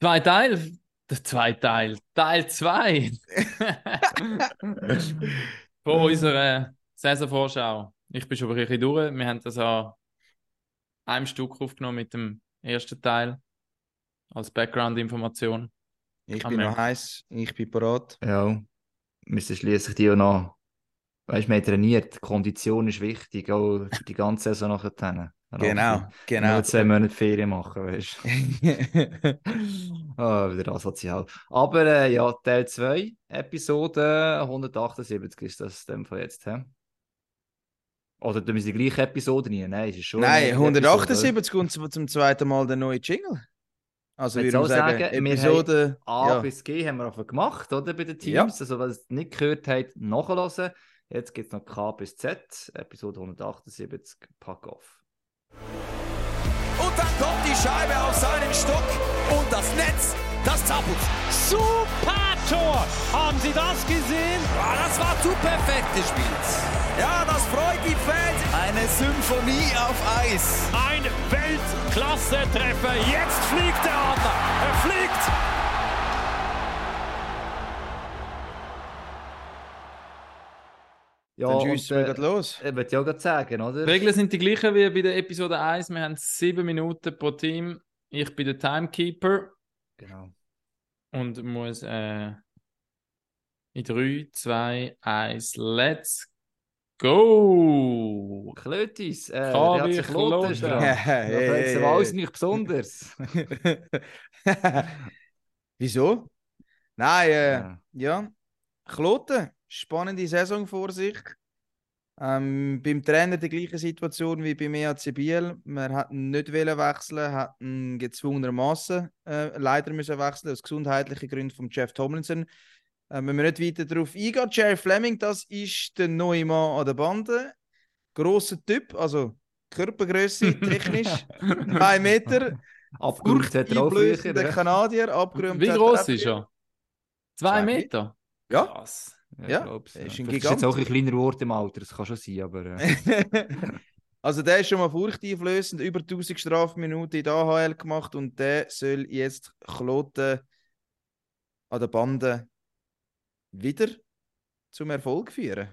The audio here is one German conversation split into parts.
Zwei Teile. Der zweite Teil. Teil 2. Von unserer Saisonvorschau. Ich bin schon ein bisschen durch. Wir haben das an einem Stück aufgenommen mit dem ersten Teil als Background-Information. Ich Kann bin noch heiß, ich bin parat. Ja, müssen schließlich die auch noch. Weißt du, wir haben trainiert. Die Kondition ist wichtig, auch für die ganze Saison nachher. Genau, genau. Nur zwei Monate Ferien machen, weißt du. Ah, wieder asozial. Aber äh, ja, Teil 2, Episode 178 ist das dem Fall jetzt. He? Oder tun wir die gleiche Episode rein? Nein, ist es schon. Nein, eine Episode, oder? 178 kommt zum, zum zweiten Mal der neue Jingle. Also auch sagen, sagen, wir Episode... A ja. bis G haben wir einfach gemacht, oder? Bei den Teams. Ja. Also, wer es nicht gehört hat, nachhören. Jetzt gibt es noch K bis Z, Episode 178, Pack off. Und dann kommt die Scheibe auf seinen Stock und das Netz, das zappelt. Super Tor! Haben Sie das gesehen? Ah, das war zu perfekt gespielt. Ja, das freut die Fans. Eine Symphonie auf Eis. Ein Weltklasse-Treffer. Jetzt fliegt der Adler. Er fliegt. Ja, Dann und, schiessen wir äh, los. ich wollte ja gerade sagen, oder? Die Regeln sind die gleichen wie bei der Episode 1. Wir haben sieben Minuten pro Team. Ich bin der Timekeeper Genau. und muss äh, in 3, 2, 1, let's go! Klötis, äh, Kann der hat ich sich aber alles hey. nicht besonders. Wieso? Nein, äh, Ja. ja. Kloten, spannende Saison vor sich. Ähm, beim Trainer die gleiche Situation wie beim EAC Biel. Wir hatten nicht wollen wechseln, hatten gezwungenermaßen äh, leider müssen wechseln aus gesundheitlichen Gründen von Jeff Tomlinson. Äh, wenn wir nicht weiter darauf eingehen, Jerry Fleming, das ist der neue Mann an der Bande. Grosser Typ, also Körpergröße technisch, 2 Meter, Abgerückt hat er auch früher. ne? Kanadier, abgerühmt Wie groß ist er? Zwei Zwei Meter? Ja. Krass. Ja, glaub's, er ist ein Vielleicht jetzt auch ein Gigant. kleiner Wort im Alter, das kann schon sein, aber. Äh, also der ist schon mal furchteinflößend, über 1000 Strafminuten in der AHL gemacht und der soll jetzt Kloten an der Bande wieder zum Erfolg führen.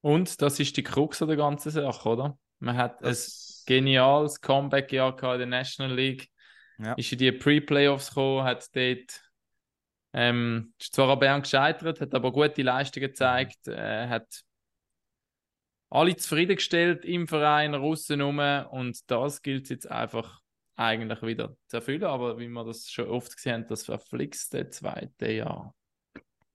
Und das ist die Krux an der ganzen Sache, oder? Man hat Das- ein geniales Comeback-Jahr gehabt in der National League. Ja. Ist in die Pre-Playoffs gekommen, hat dort ähm, ist zwar an Bern gescheitert, hat aber gute Leistungen gezeigt, äh, hat alle zufriedengestellt im Verein, Russen rum und das gilt jetzt einfach eigentlich wieder zu erfüllen, aber wie wir das schon oft gesehen haben, das verflixte zweite Jahr.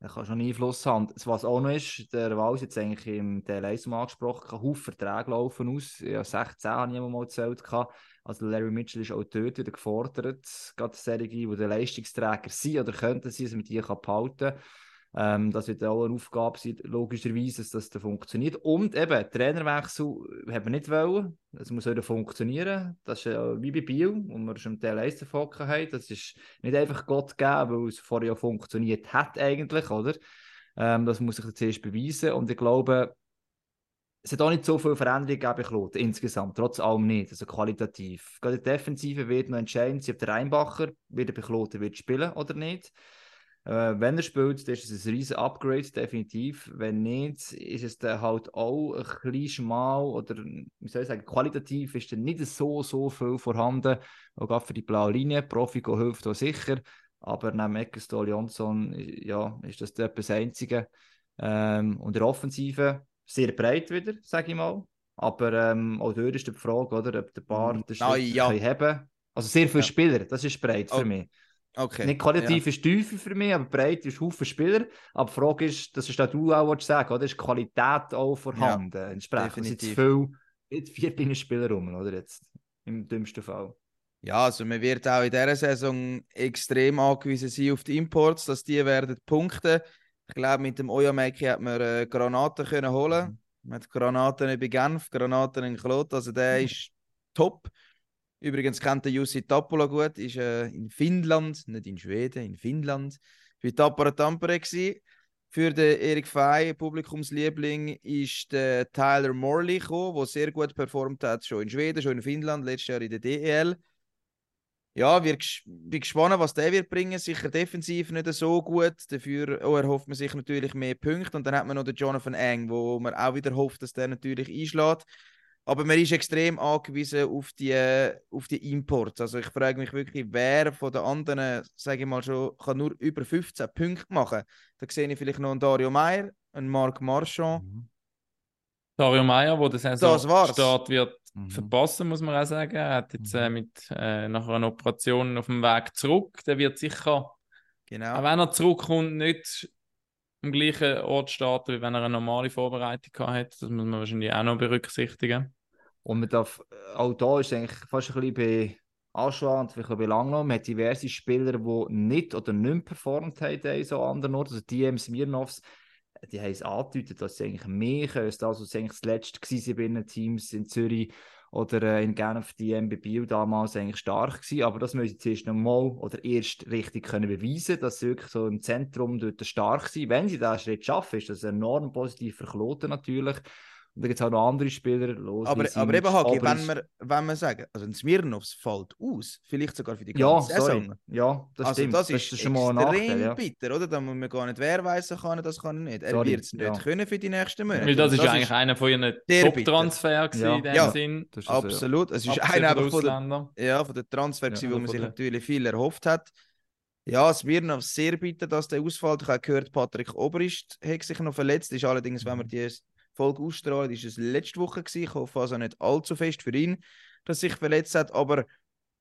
Er kann schon Einfluss haben. Was auch noch ist, der Wals jetzt eigentlich im DL1 mal angesprochen, kann Haufen Verträge laufen aus. Ja, 16 habe ich mal gehabt. Also Larry Mitchell ist auch dort wieder gefordert. Gerade solche, die der Leistungsträger sind oder könnten sein, dass man die behalten kann. Ähm, das wird auch eine Aufgabe sein, logischerweise, dass das dann funktioniert. Und eben, Trainerwechsel haben wir nicht wollen. Das muss wieder funktionieren. Das ist äh, wie bei Biel, wo wir schon im Teil 1 davon haben. Das ist nicht einfach Gott gegeben, weil es vorher ja funktioniert hat eigentlich, oder? Ähm, das muss sich jetzt erst beweisen. Und ich glaube, es hat auch nicht so viel Veränderung gegeben Kloten, insgesamt, trotz allem nicht, also qualitativ. Gerade die Defensive wird noch entscheidend ob der Reinbacher wieder bei Kloten wird spielen oder nicht. Äh, wenn er spielt, dann ist es ein riesen Upgrade, definitiv. Wenn nicht, ist es dann halt auch ein bisschen schmal oder, wie soll ich sagen, qualitativ ist dann nicht so, so viel vorhanden. Auch gerade für die blaue Linie. Profiko hilft auch sicher. Aber neben Eckestol Jonsson, ja, ist das das Einzige. Ähm, und der Offensive sehr breit wieder, sage ich mal. Aber ähm, auch dort ist die Frage, oder, ob der Bar den Ah, Schritt ja. haben Also sehr viele Ja. Spieler, das ist breit für Oh, mich. Okay. Nicht qualitativ ist Tiefe für mich, aber breit ist Haufen Spieler. Aber die Frage ist, das ist auch du auch sagen, oder? Ist Qualität auch vorhanden? Entsprechend Es sind viel, nicht vier Spieler rum, oder jetzt? Im dümmsten Fall. Ja, also man wird auch in dieser Saison extrem angewiesen sein auf die Imports, dass die werden punkten. Ich glaube, mit dem Oyameki hat man äh, Granaten können holen. Man hat Granaten bei Genf, Granaten in Klot, also der ist top. Übrigens kennt der Jussi Tappola gut, ist äh, in Finnland, nicht in Schweden, in Finnland, bei Tappara Tampere gewesen. Für den Erik Fey, Publikumsliebling, ist der Tyler Morley gekommen, der sehr gut performt hat, schon in Schweden, schon in Finnland, letztes Jahr in der DEL. ja, wir bin gespannt, was der wird bringen. Sicher defensiv nicht so gut. Dafür oh, erhofft man sich natürlich mehr Punkte. Und dann hat man noch den Jonathan Eng, wo man auch wieder hofft, dass der natürlich einschlägt. Aber man ist extrem angewiesen auf die, auf die Imports. Also ich frage mich wirklich, wer von den anderen, sage ich mal schon, kann nur über 15 Punkte machen. Da sehe ich vielleicht noch einen Dario Meyer, einen Marc Marchand. Dario Meyer, der Das war's. Saisonstart wird Mhm. verpassen, muss man auch sagen. Er hat jetzt äh, mit, äh, nach einer Operation auf dem Weg zurück. Der wird sicher, auch Genau. wenn er zurückkommt, nicht am gleichen Ort starten, wie wenn er eine normale Vorbereitung hat. Das muss man wahrscheinlich auch noch berücksichtigen. Und man darf, auch da ist eigentlich fast ein bisschen bei Aschua und vielleicht auch bei Langnau, man hat diverse Spieler, die nicht oder nicht performt haben so anderen Orten. Also die Smirnovs, die haben es angedeutet, dass sie eigentlich mehr können, als das, eigentlich das letzte gewesen bei den Teams in Zürich oder äh, in Genf, die MB Biel damals eigentlich stark gewesen. Aber das müssen sie zuerst noch mal oder erst richtig können beweisen, dass sie wirklich so im Zentrum dort stark sind. Wenn sie diesen Schritt schaffen, ist das enorm positiv für natürlich. Und dann gibt es auch noch andere Spieler. Los, Aber, aber eben, Hagi, wenn wir, wenn wir sagen, also ein Smirnovs fällt aus, vielleicht sogar für die Ja, ganze sorry. Saison. Ja, das also stimmt. das ist, schon mal ein extrem Nachteil. Ja. bitter, oder? Da muss man gar nicht, wer weiß, kann das kann er nicht. Er wird es nicht ja. können für die nächsten Monate. Weil das ist ja eigentlich einer von ihren sehr Top-Transfer gewesen Ja. in dem Ja. Sinn. Das ist also, Absolut. Es ist einer von der, Ausländern. ja, von der Transfer, Ja, wo man sich der- natürlich viel erhofft hat. Ja, Smirnov sehr bitter, dass der ausfällt. Ich habe gehört, Patrick Obrist hat sich noch verletzt. Ist allerdings, wenn wir Mhm. die Folge ausstrahlen, ist es letzte Woche gewesen. Ich hoffe also nicht allzu fest für ihn, dass sich verletzt hat. Aber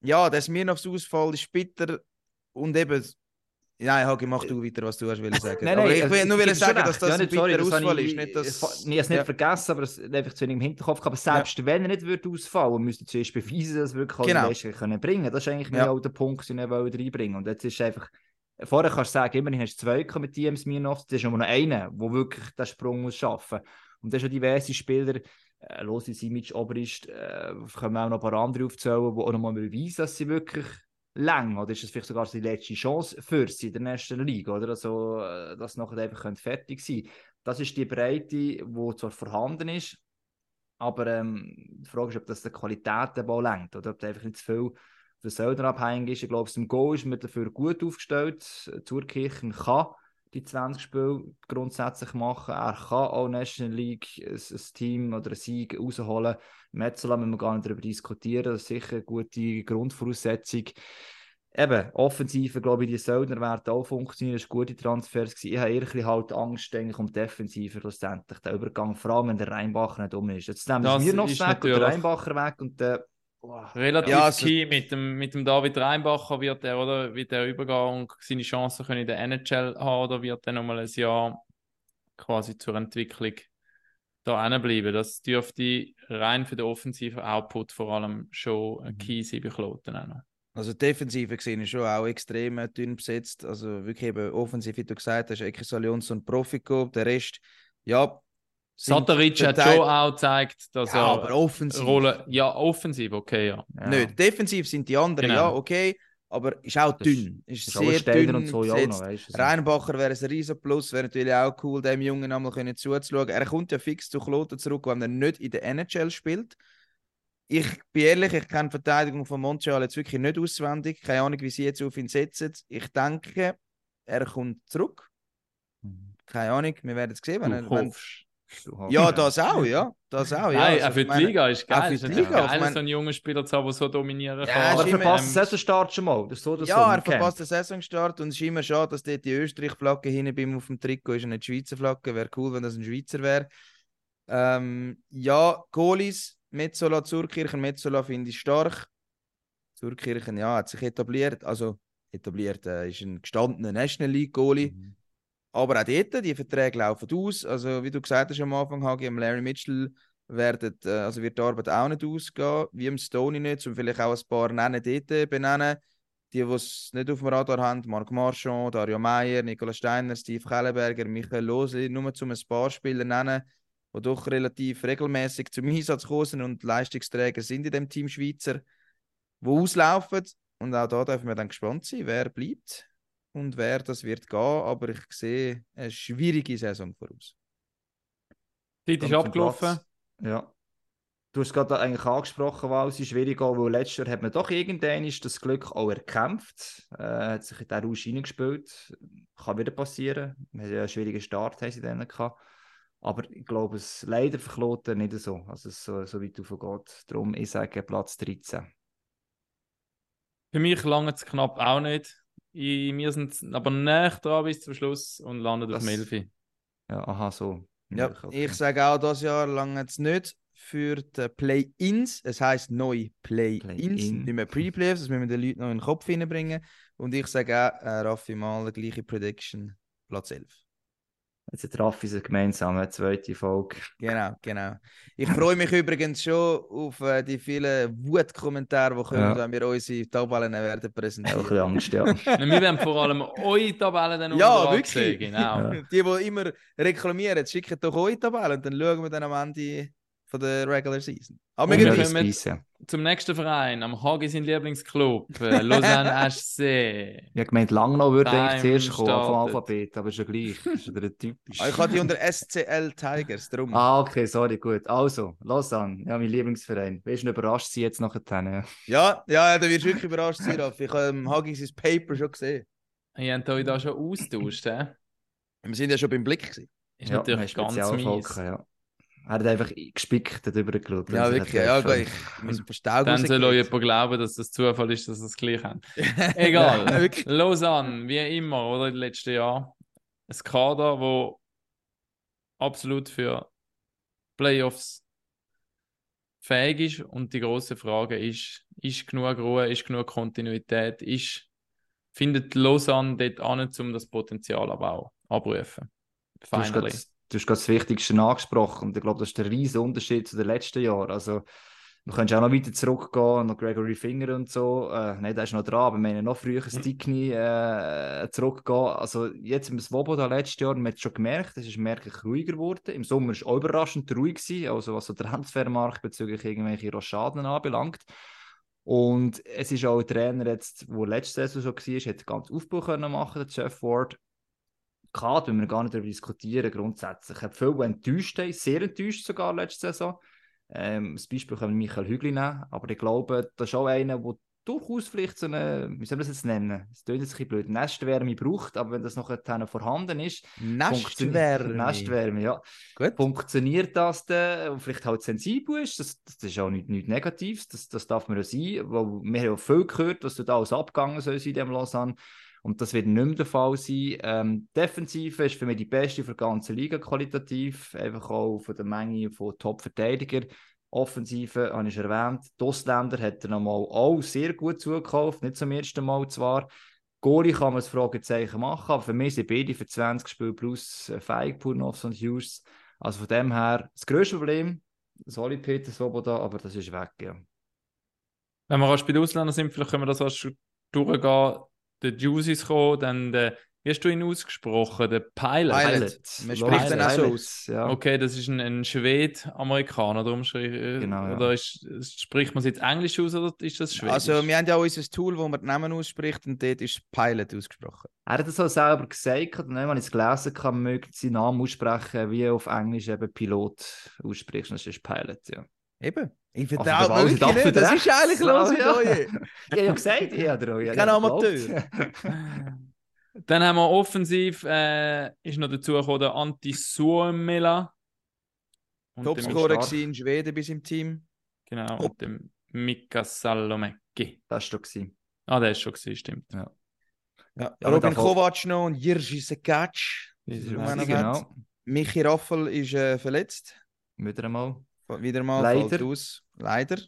ja, der Smirnovs Ausfall ist bitter und eben. Nein, Hagi, mach du weiter, was du hast wollen sagen. Nein, aber nein, ich also, will nur ich gebe sagen, dass das Ja, ein nicht, sorry, bitterer Ausfall ich- ist. Nicht, dass, Ich habe es nicht Ja. vergessen, aber es einfach zu wenig im Hinterkopf. Aber selbst wenn er nicht würde ausfallen, müsste er zuerst beweisen, dass er wirklich Genau. Leistung können bringen Das ist eigentlich Ja. auch der Punkt, den wollte reinbringen Und jetzt ist einfach... Vorher kannst du sagen, immerhin hast du zwei mit DM Smirnov, das ist nur noch einer, der wirklich den Sprung muss schaffen Und das sind schon diverse Spieler, äh, Losi Simic, Obrist, äh, können wir auch noch ein paar andere aufzählen, die auch noch mal beweisen, dass sie wirklich lang, oder ist das vielleicht sogar die letzte Chance für sie in der nächsten Liga, oder? Also, äh, dass sie nachher einfach fertig sein können. Das ist die Breite, die zwar vorhanden ist, aber ähm, die Frage ist, ob das der Qualität der Ball lenkt, oder ob der einfach nicht zu viel von Söldner abhängig ist. Ich glaube, im Goal ist man dafür gut aufgestellt. Zurkirchen kann die 20 Spiele grundsätzlich machen. Er kann auch National League ein, ein Team oder einen Sieg rausholen. Metzola müssen wir gar nicht darüber diskutieren. Das ist sicher eine gute Grundvoraussetzung. Eben, Offensive, glaube ich, die Söldner werden auch funktionieren. Das waren gute Transfers. Gewesen. Ich habe eher ein bisschen halt Angst eigentlich um die Defensive schlussendlich. Der Übergang, vor allem wenn der Rheinbacher nicht um ist. Jetzt nehmen wir noch weg und der Rheinbacher weg und der... Boah. Relativ Ja, also- key mit dem, mit dem David Reinbacher wird er, oder? Wird er übergehen und seine Chancen können in der NHL haben oder wird er nochmal ein Jahr quasi zur Entwicklung da bleiben? Das dürfte rein für den offensiven Output vor allem schon ein Key sein bei Kloten. Also Defensive gesehen ist schon auch extrem äh, dünn besetzt. Also wirklich eben offensiv, wie du gesagt hast, Ekisalions und Profiko. Der Rest, ja. Sataric hat schon auch gezeigt, dass Ja, er aber offensiv. Rolle, ja, offensiv, okay, ja. Ja. Nicht. Defensiv sind die anderen, Genau. ja, okay. Aber ist auch dünn. Ist, Ist sehr dünn und so ja noch, weißt du. Reinbacher wäre ein riesen Plus, wäre natürlich auch cool, dem Jungen einmal können zuzuschauen. Er kommt ja fix zu Kloten zurück, wenn er nicht in der NHL spielt. Ich bin ehrlich, ich kenne die Verteidigung von Montreal jetzt wirklich nicht auswendig. Keine Ahnung, wie sie jetzt auf ihn setzen. Ich denke, er kommt zurück. Mhm. Keine Ahnung, wir werden es sehen. Wenn er, wenn... Ja, das auch, ja. Das auch, ja. Nein, Also, für die meine- Liga ist auch für geil. die Es ist natürlich Liga, ich geil, meine- so einen jungen Spieler zu haben, der so dominieren Ja, kann. Aber er verpasst den Saisonstart schon mal. Das so so. Ja, er im Camp. verpasst den Saisonstart und es ist immer schade, dass dort die Österreich-Flagge hinten beim auf dem Trikot ist und nicht die Schweizer Flagge. Wäre cool, wenn das ein Schweizer wäre. Ähm, ja, Goalies, Metzola, Zurkirchen. Metzola finde ich stark. Zurkirchen, ja, hat sich etabliert. Also etabliert, äh, ist ein gestandener National League Goalie. Mhm. Aber auch dort, die Verträge laufen aus. Also, wie du gesagt hast am Anfang, Hagi, am Larry Mitchell werden, äh, also wird die Arbeit auch nicht ausgehen, wie im Stoney nicht, um vielleicht auch ein paar nennen dort benennen. Die, die es nicht auf dem Radar haben, Marc Marchand, Dario Meyer, Nicola Steiner, Steve Kellenberger, Michael Losli, nur zum ein paar Spieler nennen, die doch relativ regelmäßig zum Einsatz kommen und Leistungsträger sind in dem Team Schweizer, die auslaufen. Und auch da dürfen wir dann gespannt sein, wer bleibt und wer das wird gehen. Aber ich sehe eine schwierige Saison voraus. Die Zeit ist abgelaufen. Ja. Du hast es gerade eigentlich angesprochen, weil es ist schwierig auch, weil letztes Jahr hat man doch irgendwann ist das Glück auch erkämpft, äh, hat sich in den Rausch reingespielt. Kann wieder passieren. Wir haben ja einen schwierigen Start haben sie dann gehabt. Aber ich glaube, es leider verkloten nicht so, also es so, so weit aufgeht. Darum, ich sage Platz 13. Für mich lange es knapp auch nicht. Ich, wir sind aber näher dran bis zum Schluss und landen auf Das- Melfi. Ja, aha, so. Ja, okay. ich sage auch, das Jahr lange es nicht für die Play-Ins. Es heisst neu Play-Ins, Play-in. nicht mehr Pre-Playoffs. Das müssen wir den Leuten noch in den Kopf hineinbringen. Und ich sage auch, äh, Raffi mal die gleiche Prediction, Platz 11. Jetzt Raffi sich gemeinsam eine zweite Folge. Genau, genau. Ich freue mich übrigens schon auf äh, die vielen Wutkommentare, die kommen, Ja. wenn wir unsere Tabellen werden Ich habe ein präsentieren. bisschen Angst, ja. Nein, wir werden vor allem eure Tabellen dann Ja, wirklich. ansehen, Genau. Ja. Die, die immer reklamieren, schickt doch eure Tabellen und dann schauen wir dann am Ende von der Regular Season. Aber wir wir gehen können-. Zum nächsten Verein, am Hagi sein Lieblingsclub, äh, Lausanne HC. Ich habe gemeint, Langnau würde Time eigentlich zuerst kommen vom startet. Alphabet, aber ist ja gleich. Ist ja der typisch. Ah, Ich habe die unter SCL Tigers, darum. Ah, okay, sorry, gut. Also, Lausanne, ja, mein Lieblingsverein. Wirst du überrascht sein jetzt nachher? Ja. Ja, ja, da wirst du wirklich überrascht sein, Raffi. Ich habe im Hagi sein Paper schon gesehen. Ihr habt euch da schon austauscht, hä? Wir sind ja schon beim Blick. Gewesen. Ist ja, natürlich ganz mies. Ja. Er hat einfach gespickt, hat übergeschaut. Ja, Also, wirklich. Ja, gut, ich muss Staub Dann soll euch rausgehen. jemand glauben, dass das Zufall ist, dass sie es gleich haben. Egal. Lausanne, wie immer, oder in den letzten Jahren. Ein Kader, wo absolut für Playoffs fähig ist. Und die große Frage ist, ist genug Ruhe, ist genug Kontinuität, ist, findet Lausanne dort an, um das Potenzial aber auch abrufen? Du hast Finally. Du hast gerade das Wichtigste angesprochen und ich glaube, das ist der riesige Unterschied zu den letzten Jahren. Also, du könntest auch noch weiter zurückgehen, noch Gregory Finger und so. Äh, nein, der ist noch dran, aber wir haben noch früher Stickney äh, zurückgehen. Also, jetzt im Svoboda letztes Jahr, man hat schon gemerkt, es ist merklich ruhiger geworden. Im Sommer war es auch überraschend ruhig, gewesen, also was so Transfermarkt bezüglich irgendwelche Rochaden anbelangt. Und es ist auch ein Trainer, jetzt, der letzte Saison schon war, hat ganz Aufbau können machen, der Jeff Ward. Klar, wenn wir gar nicht darüber diskutieren, grundsätzlich. Ich habe viele, enttäuscht haben, sehr enttäuscht sogar letzte Saison. Ähm, das Beispiel können wir Michael Hügli nehmen, aber ich glaube, das ist auch einer, der durchaus vielleicht so eine, wie soll man das jetzt nennen? Es klingt jetzt ein bisschen blöd, Nestwärme braucht, aber wenn das noch vorhanden ist, Nestwärme. Nestwärme, ja. Gut. Funktioniert das denn? Und vielleicht halt sensibel ist, das, das ist auch nichts nicht Negatives, das, das darf man ja sein. Weil wir haben ja viel gehört, was da alles abgegangen soll in dem Lausanne. Und das wird nicht mehr der Fall sein. Ähm, Defensive ist für mich die beste für die ganze Liga qualitativ, einfach auch von der Menge von Top-Verteidigern. Offensive, habe ich schon erwähnt. Die Ausländer hat er nochmal auch sehr gut zugekauft, nicht zum ersten Mal zwar. Goalie kann man das Fragezeichen machen, aber für mich sind beide für 20 Spiele plus äh, Feig, Purnoffs und Hughes. Also von dem her, das grösste Problem, sorry Peter Svoboda, aber das ist weg, ja. Wenn wir erst bei den Ausländern sind, vielleicht können wir das erst durchgehen. Der Juices kommen, dann der, wie hast du ihn ausgesprochen? Der Pilot. Pilot. Man spricht dann auch so aus. Ja. Okay, das ist ein, ein Schwed-Amerikaner, darum schrie, Genau, ja. oder ist, spricht man es jetzt Englisch aus oder ist das Schwedisch? Also, wir haben ja auch unser Tool, wo man die Namen ausspricht und dort ist Pilot ausgesprochen. Er hat es auch selber gesagt, und dann, wenn ich es gelesen habe, möge seinen Namen aussprechen, wie auf Englisch eben Pilot aussprichst, das ist Pilot, ja. Eben. Ich Also, vertraue Ball wirklich nicht. Das ist eigentlich los mit Ja. euch. Ich habe ja gesagt, ich habe ich Kein Amateur. Dann haben wir offensiv, äh, ist noch dazu gekommen, der Antti Suomela. Topscorer in Schweden bis im Team. Genau, und dem Mika Salomäki. Das war gewesen. Ah, der ist schon gewesen, stimmt. Ja. Ja, Robin davon- Kovac noch und Jiří Sekac. Genau, Michi Raffel ist äh, verletzt. wieder einmal. Wieder mal Leider. aus. Leider.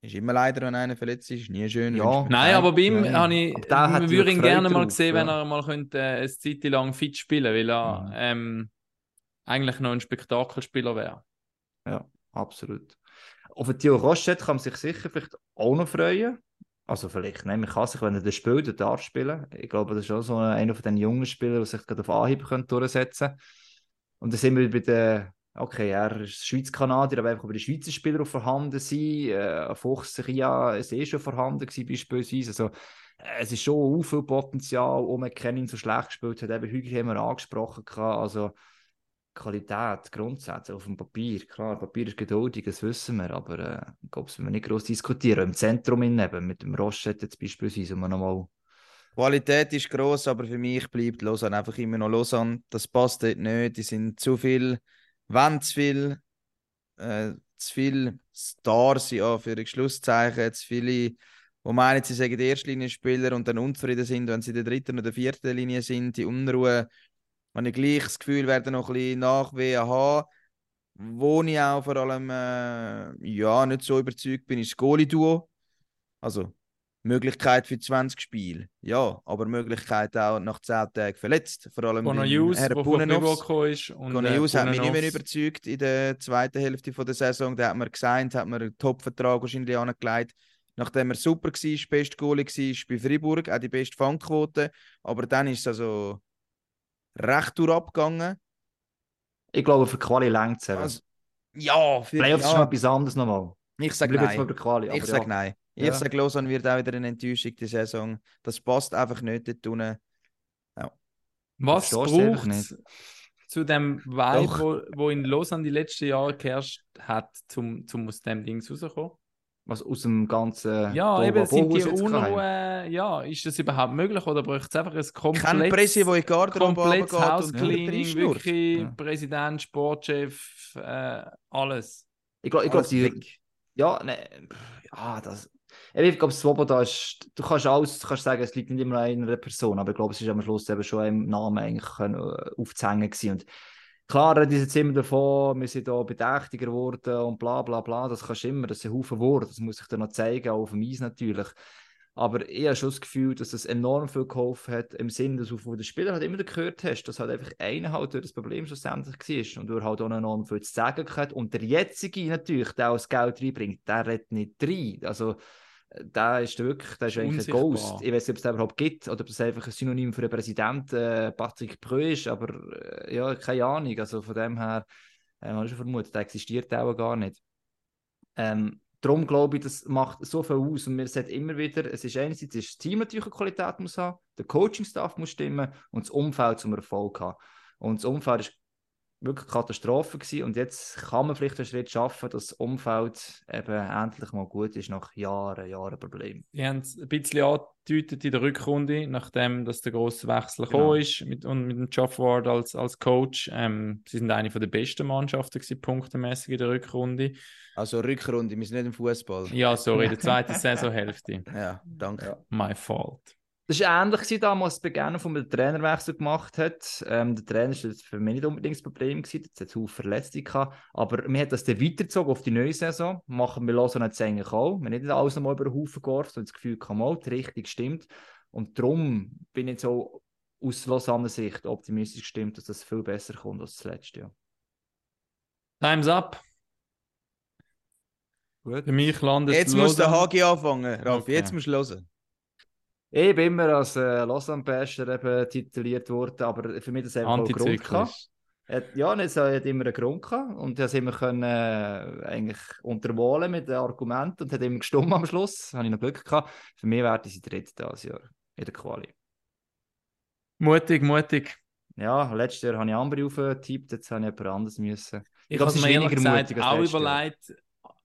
Ist immer leider, wenn einer verletzt ist. Nie schön. Ja. Nein, aber bei ihm habe ich, da man würde ihn gerne mal sehen, wenn ja. er mal könnte, äh, eine Zeit lang fit spielen weil er Mhm. ähm, eigentlich noch ein Spektakelspieler wäre. Absolut. Auf den Theo Rochette kann man sich sicher vielleicht auch noch freuen. Also vielleicht, nein, man kann sich, wenn er das spielt, er darf spielen. Ich glaube, das ist auch so einer von den jungen Spielern, die sich gerade auf Anhieb können durchsetzen können. Und dann sind wir bei den, okay, er ist Schweiz-Kanadier, aber einfach über die Schweizer Spieler auch vorhanden sind. Äh, Fuchs, Ria, ist eh schon vorhanden gewesen, beispielsweise. Also, äh, es ist schon viel Potenzial, um McKennin so schlecht gespielt hat. Eben Hügel haben wir angesprochen. gehabt. Also, Qualität, grundsätzlich auf dem Papier. Klar, Papier ist geduldig, das wissen wir, aber äh, ich glaube, das müssen wir nicht groß diskutieren. Im Zentrum eben, mit dem Rochette jetzt beispielsweise, um nochmal. Qualität ist gross, aber für mich bleibt Lausanne einfach immer noch Lausanne. Das passt dort nicht. Die sind zu viel, wollen zu viel, äh, zu viel Stars, ja, für Schlusszeichen, zu viele, wo meinen, sie sagen die Erstlinie-Spieler und dann unzufrieden sind, wenn sie in der dritten oder vierten Linie sind. Die Unruhe, habe ich gleich das Gefühl, werden noch ein bisschen Nachwehen haben. Wo ich auch vor allem äh, ja, nicht so überzeugt bin, ist das Goalie-Duo. Also Möglichkeit für 20 Spiele, ja, aber Möglichkeit auch nach 10 Tagen verletzt. Vor allem Bonajus, Herr der von gekommen ist. Cornelius äh, hat mich nicht mehr überzeugt in der zweiten Hälfte von der Saison. Da hat man gesagt, hat man einen Top-Vertrag wahrscheinlich angelegt. Nachdem er super war, best Goalie war bei Fribourg, auch die beste Fangquote. Aber dann ist es also recht durchabgegangen. Ich glaube, für Quali längt es. Also, ja, für, Playoffs ist noch ja, etwas anderes nochmal. ich sage bleibe jetzt mal nein. Ich sage ja. nein. Ich Ja. sage, Lausanne wird auch wieder eine Enttäuschung die Saison. Das passt einfach nicht dort unten. Was du einfach braucht nicht. zu dem Vibe, Doch. wo, wo in Lausanne die letzten Jahre geherrscht hat, zum, zum aus dem Ding rauszukommen? Was aus dem ganzen. Ja, Tohuwabohu, eben sind die was. Unruhe, ja, ist das überhaupt möglich oder braucht es einfach ein Kein komplettes, Presse, der in die Garderobe komplettes Housecleaning, wirklich Ja. Präsident, Sportchef, äh, alles. Ich glaube, ich glaub, die. Ja, ne, ja, das. Ich glaube, Swoboda ist. Du kannst alles, du kannst sagen, es liegt nicht immer an einer Person, aber ich glaube, es ist am Schluss eben schon im Namen eigentlich äh, aufzuhängen gewesen. Und klar, reden jetzt immer davon, wir sind da bedächtiger geworden und bla bla bla. Das kannst du immer, das sind Haufen Worte, das muss ich dir noch zeigen, auch auf dem Eis natürlich. Aber ich habe schon das Gefühl, dass es enorm viel geholfen hat, im Sinne, dass du von den Spielern halt immer gehört hast, dass halt einfach einer halt durch das Problem schlussendlich war und du halt auch enorm viel zu sagen gehabt. Und der jetzige natürlich, der auch das Geld reinbringt, der redet nicht rein. Also, äh, der ist wirklich, der ist eigentlich ein. Ghost. Ich weiß nicht, ob es den überhaupt gibt oder ob das einfach ein Synonym für den Präsidenten äh, Patrick Prö ist, aber äh, ja, keine Ahnung. Also von dem her, äh, habe ich schon vermutet, der existiert auch gar nicht. Ähm, darum glaube ich, das macht so viel aus und wir sehen immer wieder, es ist einerseits ist das Team natürlich eine Qualität muss haben, der Coaching-Staff muss stimmen und das Umfeld zum Erfolg haben. Und das Umfeld ist wirklich Katastrophe gewesen und jetzt kann man vielleicht einen Schritt schaffen, dass das Umfeld eben endlich mal gut ist nach Jahren, Jahren Problem. Die haben es ein bisschen angedeutet in der Rückrunde, nachdem dass der grosse Wechsel Genau. gekommen ist mit, und mit dem Geoff Ward als, als Coach. Ähm, sie sind eine von der besten Mannschaften gewesen, punktemäßig in der Rückrunde. Also Rückrunde, wir sind nicht im Fußball. Ja, sorry, in der zweiten Saisonhälfte. Ja, danke. My fault. Das war ähnlich gewesen damals, als Beginn von der Trainerwechsel gemacht hat. Ähm, der Trainer war für mich nicht unbedingt das Problem, gewesen, es hat viele Verletzungen gehabt. Aber wir haben das dann weitergezogen auf die neue Saison. Machen wir Lausanne jetzt eigentlich auch. Wir haben nicht alles nochmal über den Haufen geworfen und das Gefühl, kann mal, die Richtung stimmt. Und darum bin ich so aus Lausanne Sicht optimistisch gestimmt, dass das viel besser kommt als das letzte Jahr. Time's up. Gut. Für mich landet Jetzt muss der Hagi anfangen, Raffi. Okay. Jetzt musst du hören. Ich bin immer als äh, Lausanne-Basher eben tituliert worden, aber für mich das einfach auch Grund gehabt. Ja, es hat immer einen Grund gehabt und das immer können, äh, eigentlich untermalen mit den Argumenten und hat immer gestummt am Schluss. Habe ich noch Glück gehabt. Für mich wäre sie dritt dieses Jahr in der Quali. Mutig, mutig. Ja, letztes Jahr habe ich andere aufgetippt, jetzt habe ich jemand anderes müssen. Ich glaube, habe es mir weniger gesagt mutig auch überlegt,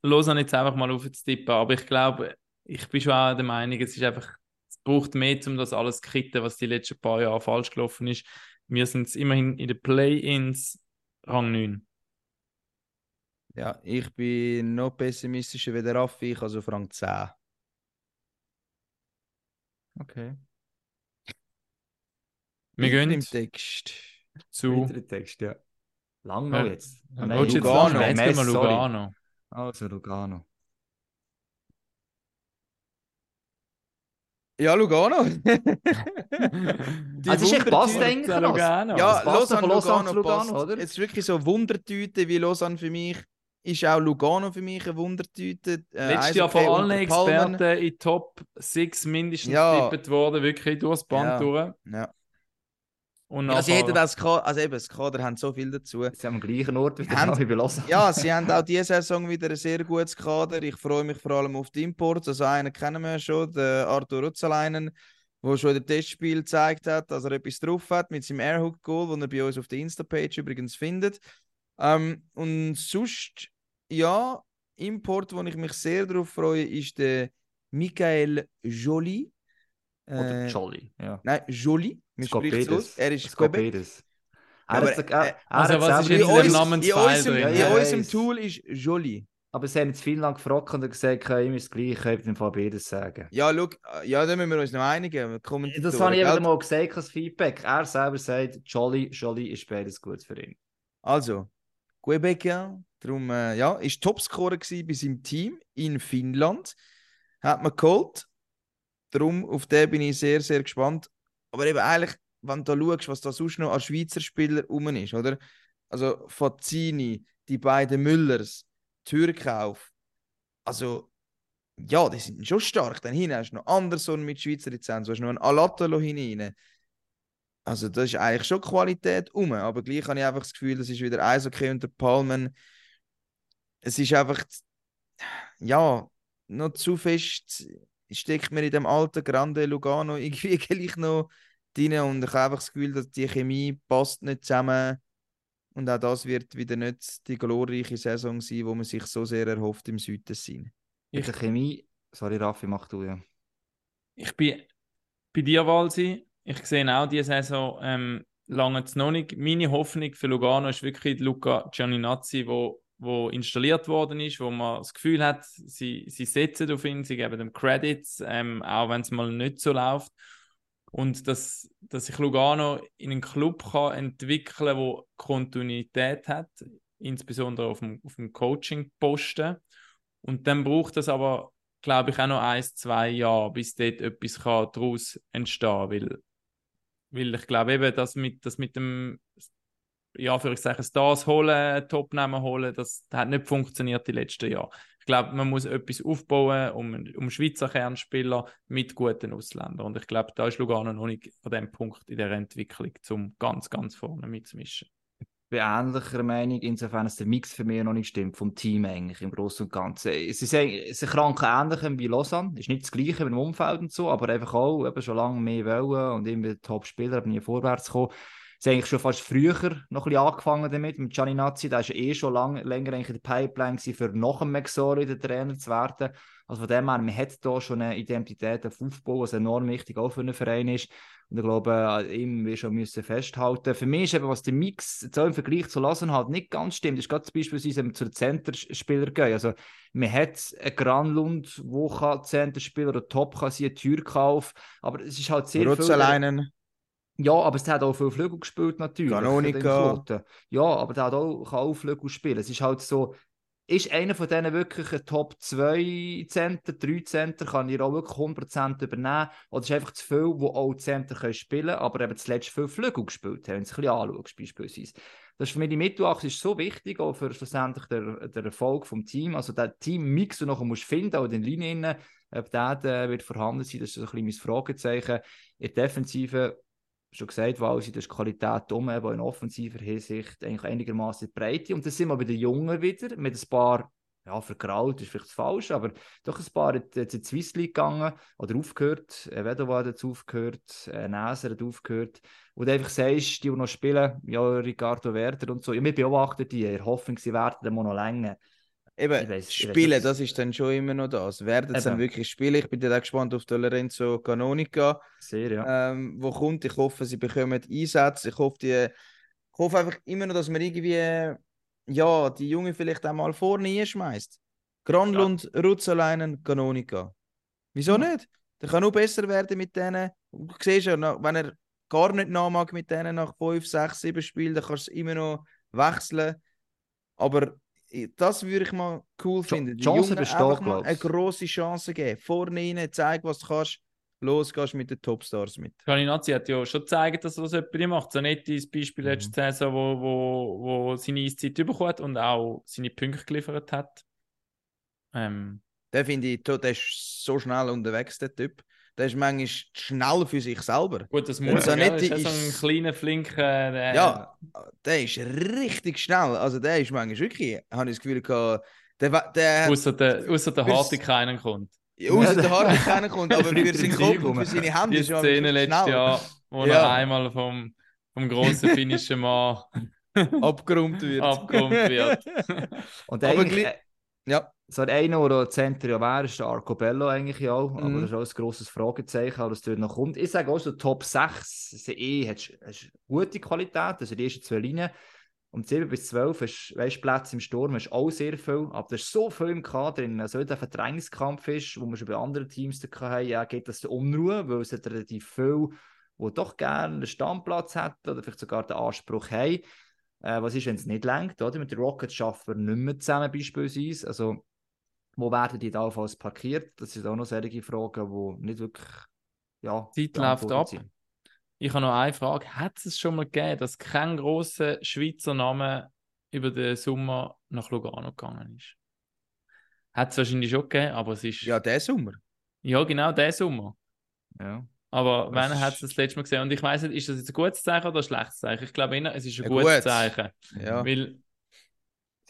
Lausanne jetzt einfach mal aufzutippen. Aber ich glaube, ich bin schon auch der Meinung, es ist einfach, braucht mehr, um das alles zu kitten, was die letzten paar Jahre falsch gelaufen ist. Wir sind jetzt immerhin in den Play-Ins Rang 9. Ja, ich bin noch pessimistischer wie der Raffi. Ich also Frank 10. Okay. Wir gehen im Text. zu. Text, ja. Lang noch jetzt. Lugano. Lugano. Also Lugano. Ja, Lugano. Also, es ist echt passt eigentlich noch. Lugano. ja, passt Lausanne, von Lausanne Lugano, Lugano, passt. oder? Jetzt wirklich so Wundertüte wie Lausanne für mich. Ist auch Lugano für mich eine Wundertüte. Äh, Letztes Jahr von allen. Experten in Top 6 mindestens Ja. worden, wirklich durchs Band Ja. durch. Ja. Und Ja, sie hätten das Kader, also eben, das Kader haben so viel dazu. Jetzt haben am gleichen Ort wieder Haben- wie. Ja, sie haben auch diese Saison wieder ein sehr gutes Kader. Ich freue mich vor allem auf die Imports. Also einen kennen wir schon, den Arthur Rutzeleinen. der schon in dem Testspiel gezeigt hat, dass er etwas drauf hat mit seinem Airhook-Goal, den er bei uns auf der Insta-Page übrigens findet. Ähm, und sonst, ja, Import, wo ich mich sehr darauf freue, ist der Michael Joly. Oder Äh, Jolly. Ja. Nein, Joly. Man spricht aus. Er ist Quebec. Ja, Er aber, er- äh, er also hat was ist In jetzt gesagt- der uns- Namensfeil in unserem, drin? in Ja, unserem. Tool ist Joly. Aber sie haben jetzt viel lang gefragt und gesagt, ihm ist das Gleiche, ich könnte im Fall beides sagen. Ja, schau, ja, da müssen wir uns noch einigen. Das habe ich eben mal gesagt als Feedback. Er selber sagt, Jolly, Jolly ist beides gut für ihn. Also, Quebecer, darum, äh, ja, ist Topscorer gewesen bei seinem Team in Finnland. Hat man geholt. Darum, auf den bin ich sehr, sehr gespannt. Aber eben eigentlich, wenn du schaust, was da sonst noch an Schweizer Spieler rum ist, oder? Also, Fazzini, die beiden Müllers, Türkauf. Also, ja, die sind schon stark. Dann hinten hast du noch Anderson mit Schweizer Lizenz, du hast noch einen Alatalo hinein. Also, das ist eigentlich schon Qualität um. Aber gleich habe ich einfach das Gefühl, das ist wieder Eishockey unter Palmen. Es ist einfach, ja, noch zu fest steckt mir in dem alten Grande Lugano irgendwie gleich noch drin. Und ich habe einfach das Gefühl, dass die Chemie passt nicht zusammen. Und auch das wird wieder nicht die glorreiche Saison sein, wo man sich so sehr erhofft im Süden sein. Mit der Chemie, sorry Raffi, mach du ja. Ich bin bei dir, Walsi. Ich sehe auch diese Saison ähm, lange noch nicht. Meine Hoffnung für Lugano ist wirklich Luca Gianninazzi, wo, wo installiert worden ist, wo man das Gefühl hat, sie, sie setzen auf ihn, sie geben dem Credits, ähm, auch wenn es mal nicht so läuft. Und dass, dass sich Lugano in einen Club kann entwickeln kann, der Kontinuität hat, insbesondere auf dem, auf dem Coaching-Posten. Und dann braucht es aber, glaube ich, auch noch ein, zwei Jahre, bis dort etwas daraus entstehen kann. Weil, weil ich glaube eben, dass mit, dass mit dem, ja, für ich sage, Stars holen, Topnamen holen, das hat nicht funktioniert die letzten Jahre. Ich glaube, man muss etwas aufbauen um, um Schweizer Kernspieler mit guten Ausländern. Und ich glaube, da ist Lugano noch nicht an dem Punkt in der Entwicklung, um ganz, ganz vorne mitzumischen. Ich bin ähnlicher Meinung, insofern dass der Mix für mich noch nicht stimmt, vom Team eigentlich im Großen und Ganzen. Es ist, eigentlich- es ist krank ähnlich wie Lausanne, ist nicht das Gleiche mit dem Umfeld und so, aber einfach auch eben schon lange mehr wollen und irgendwie Top-Spieler, aber nie vorwärts gekommen. Es ist eigentlich schon fast früher noch ein bisschen angefangen damit, mit Gianni Nazzi, der war eh schon lang, länger eigentlich in der Pipeline gewesen, für nach dem McSorley der Trainer zu werden. Also von dem her, man hat da schon eine Identität auf Aufbau, was enorm wichtig auch für einen Verein ist. Und ich glaube, an ihm wir schon müssen festhalten. Für mich ist eben, was der Mix jetzt auch im Vergleich zu lassen halt nicht ganz stimmt, ist gerade beispielsweise, wenn wir zu den Centerspielern gehen. Also, man hat einen Granlund, wo kann Centerspieler oder Top kann sein, Türkauf, aber es ist halt sehr viel... Ja, aber es hat auch viel Flügel gespielt natürlich. Kanonika. Ja, aber der hat auch, kann auch Flügel spielen. Es ist halt so, ist einer von denen wirklich ein Top 2 Center, 3 Center, kann ich auch wirklich 100% übernehmen. Oder ist einfach zu viel, wo auch Center können spielen aber eben zuletzt viel Flügel gespielt haben, wenn du es ein bisschen anschaust, beispielsweise. Das ist für mich die Mittelachse ist so wichtig, auch für schlussendlich den, den Erfolg vom Team. Also der Team-Mix, den du nachher musst finden, auch in den Linien, ob der äh, wird vorhanden sein, das ist so ein bisschen mein Fragezeichen. In der Defensive schon gesagt, weil sie das ist Qualität um, aber in offensiver Hinsicht eigentlich einigermaßen Breite. Und das sind wir bei den Jungen wieder, mit ein paar, ja, vergrault ist vielleicht falsch, aber doch ein paar jetzt in die Swiss League gegangen oder aufgehört. Äh, Vedova hat jetzt aufgehört, äh, Näser hat aufgehört. Und einfach sagst, die, die noch spielen, ja, Ricardo Werder und so, ja, wir beobachten die, Hoffnung, sie werden dann noch länger. Eben, Ich weiss- ich spielen, nicht. das ist dann schon immer noch das. Werden es dann wirklich spielen? Ich bin dann auch gespannt auf Lorenzo Canonica, Sehr, ja. ähm, wo kommt. Ich hoffe, sie bekommen Einsätze. Ich hoffe, die, ich hoffe einfach immer noch, dass man irgendwie ja, die Jungen vielleicht auch mal vorne einschmeißt. Granlund, Rutzeleinen, Canonica. Wieso nicht? Der kann nur besser werden mit denen. Du siehst ja, wenn er gar nicht nachmag mit denen nach 5, 6, 7 Spielen, dann kannst du es immer noch wechseln. Aber ich- das würde ich mal cool Ch- finden. Die Chance Jungen besteht, einfach mal eine grosse Chance geben. Vorne rein, zeig, was du kannst. Los, gehst mit den Topstars mit. Caninazzi hat ja schon gezeigt, dass er das etwas macht. Zanetti ist das Beispiel Mhm. letzte Saison, wo, wo, wo seine Eiszeit bekommen hat und auch seine Punkte geliefert hat. Ähm, Den finde ich, der ist so schnell unterwegs, der Typ. Der ist manchmal schnell für sich selber. gut, das muss gell? Zanetti ist ja so ein ist- kleiner, flinker. der- Ja, der ist richtig schnell. Also der ist manchmal wirklich, habe ich das Gefühl gehabt, der, der Außer der, ausser der Fürs- Harte keinen kommt. Außer der Harvey kennenkommt, aber für seinen Kopf und für seine Hände Die ist er Szene letztes Jahr, wo Ja. er einmal vom, vom grossen finnischen Mann abgeräumt wird. abgeräumt wird. Und Aber eigentlich, gleich- äh, Ja, so einer, der ein Center ja wäre, ist der Arcobello eigentlich auch. Aber Mhm. das ist auch ein grosses Fragezeichen, was dort noch kommt. Ich sage auch so Top 6, sie eh, hat, hat gute Qualität, also die ersten zwei Linien. Um 7 bis 12 hast weißt, Plätze im Sturm, hast auch sehr viel. Aber da ist so viel im Kader, drin, so der Verdrängungskampf ist, wo wir schon bei anderen Teams da hatten, ja, geht das zur Unruhe, weil es hat relativ viel, die doch gerne einen Stammplatz hätten oder vielleicht sogar den Anspruch haben. Äh, was ist, wenn es nicht lenkt? Oder? Mit den Rockets schaffen wir nicht mehr zusammen beispielsweise. Also, wo werden die da allenfalls parkiert? Das sind auch noch solche Fragen, die nicht wirklich ja, Die Zeit läuft ab. sind. Ich habe noch eine Frage. Hat es schon mal gegeben, dass kein grosser Schweizer Name über den Sommer nach Lugano gegangen ist? Hat es wahrscheinlich schon gegeben, aber es ist. ja, der Sommer. Ja, genau, der Sommer. Ja. Aber Das wann hat es das letzte Mal gesehen? Und ich weiß nicht, ist das jetzt ein gutes Zeichen oder ein schlechtes Zeichen? Ich glaube eher, es ist ein Ein gutes gutes. Zeichen. Ja. Weil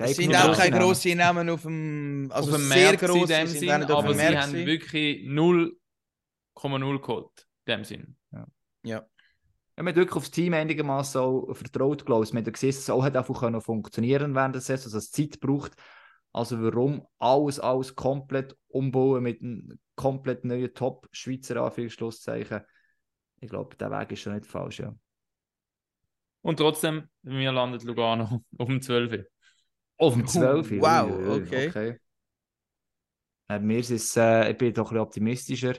Es sind auch keine grossen Namen auf dem, also auf dem sehr grosse dem Sinn, aber sie haben wirklich 0,0 geholt. In dem Sinn. Ja. Ja, man hat wirklich aufs Team einigermaßen auch vertraut, glaube ich. Man hat gesehen, dass es auch hat einfach können funktionieren während der Saison, dass es Zeit braucht. Also warum alles, alles komplett umbauen mit einem komplett neuen Top-Schweizer Anführungsschlusszeichen? Ich glaube, der Weg ist schon nicht falsch, ja. Und trotzdem, wir landen Lugano um 12 Uhr. Auf dem 12. wow, ui, okay. Äh, mir ist es, äh, ich bin doch ein bisschen optimistischer.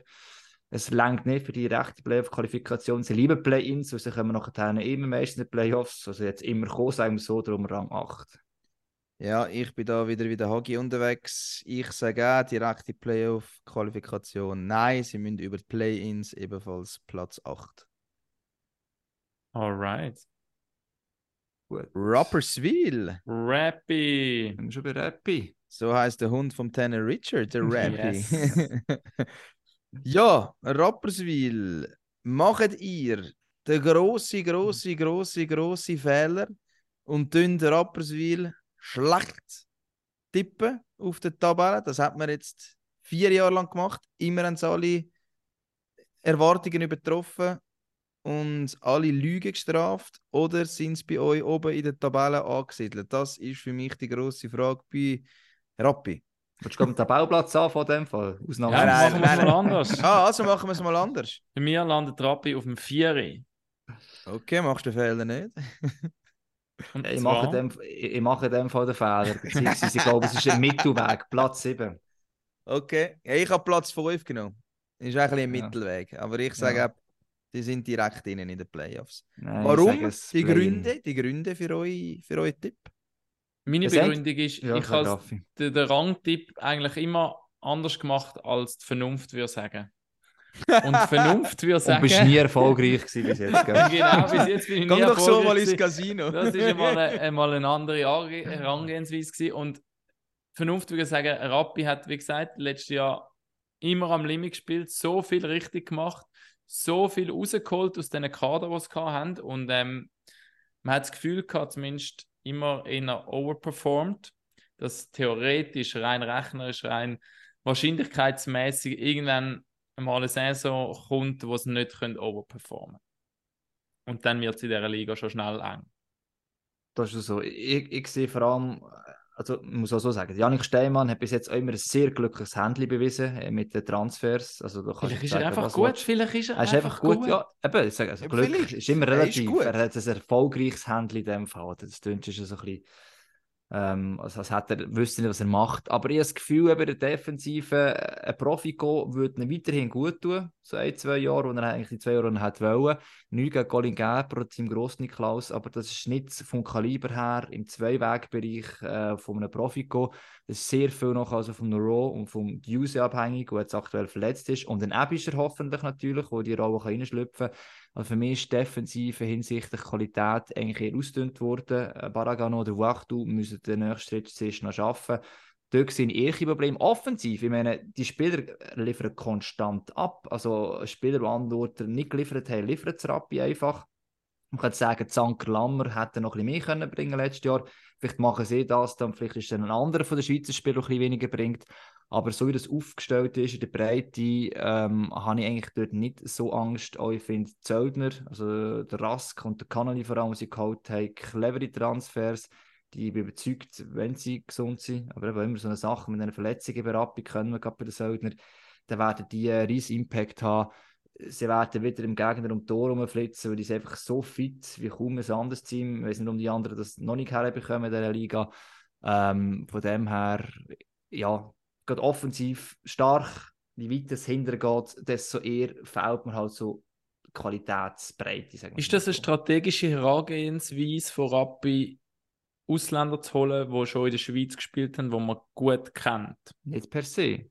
Es langt nicht für die rechte Playoff-Qualifikation. Sie lieben Play-Ins, weil sie kommen nachher immer meistens in die Playoffs. Also jetzt immer kommen, sagen wir so, darum Rang 8. Ja, ich bin da wieder wie der Hagi unterwegs. Ich sage auch direkte Playoff-Qualifikation. Nein, sie müssen über die Play-Ins ebenfalls Platz 8. Alright. Gut. Rapperswil. Rappy. Sind wir schon bei Rappi? So heißt der Hund vom Tanner Richard, der Rappy. Yes. ja, Rapperswil, macht ihr den grosse, grosse, grosse, grosse Fehler und tun Rapperswil schlecht tippen auf der Tabelle. Das hat man jetzt vier Jahre lang gemacht. Immer haben sie alle Erwartungen übertroffen und alle Lügen gestraft. Oder sind sie bei euch oben in der Tabelle angesiedelt? Das ist für mich die grosse Frage bei Rappi. Willst du gerade den Tabellplatz an von dem Fall? Ja, Ausnahme. Nein, nein, machen wir es mal anders. Ah, also machen wir es mal anders. Bei mir landet Rappi auf dem 4. Okay, machst du den Fehler nicht? Und Ich zwar- mache, dem, ich ich mache in dem Fall den Fehler. Beziehungsweise ich glaube, es ist ein Mittelweg, Platz 7. Okay. Ja, ich habe Platz 5 genommen. Ist eigentlich ein Ja. Mittelweg. Aber ich sage, Ja. Die sind direkt innen in den Playoffs. Nein, Warum? Die. Gründe, die Gründe für euren für euren Tipp? Meine Das Begründung ist, Ja, ich habe den, den Rangtipp eigentlich immer anders gemacht, als die Vernunft würde sagen. Und die Vernunft würde Und sagen... bist nie erfolgreich gewesen bis jetzt, gell? genau, bis jetzt bin ich nie Geh doch so mal ins. Casino. Das ist einmal eine, einmal eine andere Ange- Herangehensweise gewesen. Und Vernunft würde sagen, Rappi hat, wie gesagt, letztes Jahr immer am Limit gespielt, so viel richtig gemacht, so viel rausgeholt aus den Kadern, die sie hatten. Und ähm, man hat das Gefühl gehabt, zumindest immer eher overperformed, dass theoretisch, rein rechnerisch, rein wahrscheinlichkeitsmäßig irgendwann mal eine Saison kommt, wo sie nicht overperformen können. Und dann wird es in dieser Liga schon schnell eng. Das ist so. Ich, ich sehe vor allem, also ich muss auch so sagen, Janik Steinmann hat bis jetzt auch immer ein sehr glückliches Handling bewiesen äh, mit den Transfers. Also, da Vielleicht ist er sagen, einfach was gut, willst. vielleicht ist er, Er ist einfach gut, ja. Eben, ich sage, also Glück vielleicht. ist immer Er ist relativ. gut. Er hat ein erfolgreiches Handling in dem Fall. Das tönt schon so ein bisschen, ähm, also als hätte er wüsste nicht, was er macht. Aber ich habe das Gefühl, eben der Defensive, äh, ein Profiko würde ihm weiterhin gut tun. So ein, zwei Jahre, wo er eigentlich die zwei Jahre hat wollen. Nicht gegen Colin Gerber oder seinem grossen Niklaus, aber das ist nicht vom Kaliber her im Zweiwegbereich äh, von einem Profiko. Das ist sehr viel noch also vom Raw und vom Use abhängig, der jetzt aktuell verletzt ist. Und ein Ebischer hoffentlich natürlich, wo die Rolle reinschlüpfen kann. Also für mich ist Defensive hinsichtlich Qualität eigentlich eher ausgedünnt worden. Äh, Baragano oder Wachtu müssen den nächsten Schritt zuerst noch schaffen. Dort sind eher Probleme. Offensiv, ich meine, die Spieler liefern konstant ab. Also Spieler, die Antworten nicht geliefert haben, liefern es Rappi einfach. Man könnte sagen, Zanker Lammer hätte noch ein bisschen mehr bringen letztes Jahr. Vielleicht machen sie das dann, vielleicht ist dann ein anderer von den Schweizer Spielern, der ein bisschen weniger bringt. Aber so wie das aufgestellt ist in der Breite, ähm, habe ich eigentlich dort nicht so Angst. Auch ich finde Zöldner, also der Rask und der Connolly vor allem, die sie geholt haben, clevere Transfers. Die bin überzeugt, wenn sie gesund sind. Aber eben immer so eine Sache mit einer Verletzung Berappung können wir gerade bei den Söldner, dann werden die einen riesen Impact haben. Sie werden wieder im Gegner um Tor rumflitzen, weil die sind einfach so fit wie kaum ein anderes Team. Ich weiß nicht, um die anderen das noch nicht herbekommen in dieser Liga. Ähm, von dem her, ja, gerade offensiv stark, je weiter es hintergeht, desto eher fehlt mir halt so Qualitätsbreite. Sagen wir Ist das eine so. strategische Herangehensweise von Rappi, Ausländer zu holen, die schon in der Schweiz gespielt haben, die man gut kennt? Nicht per se.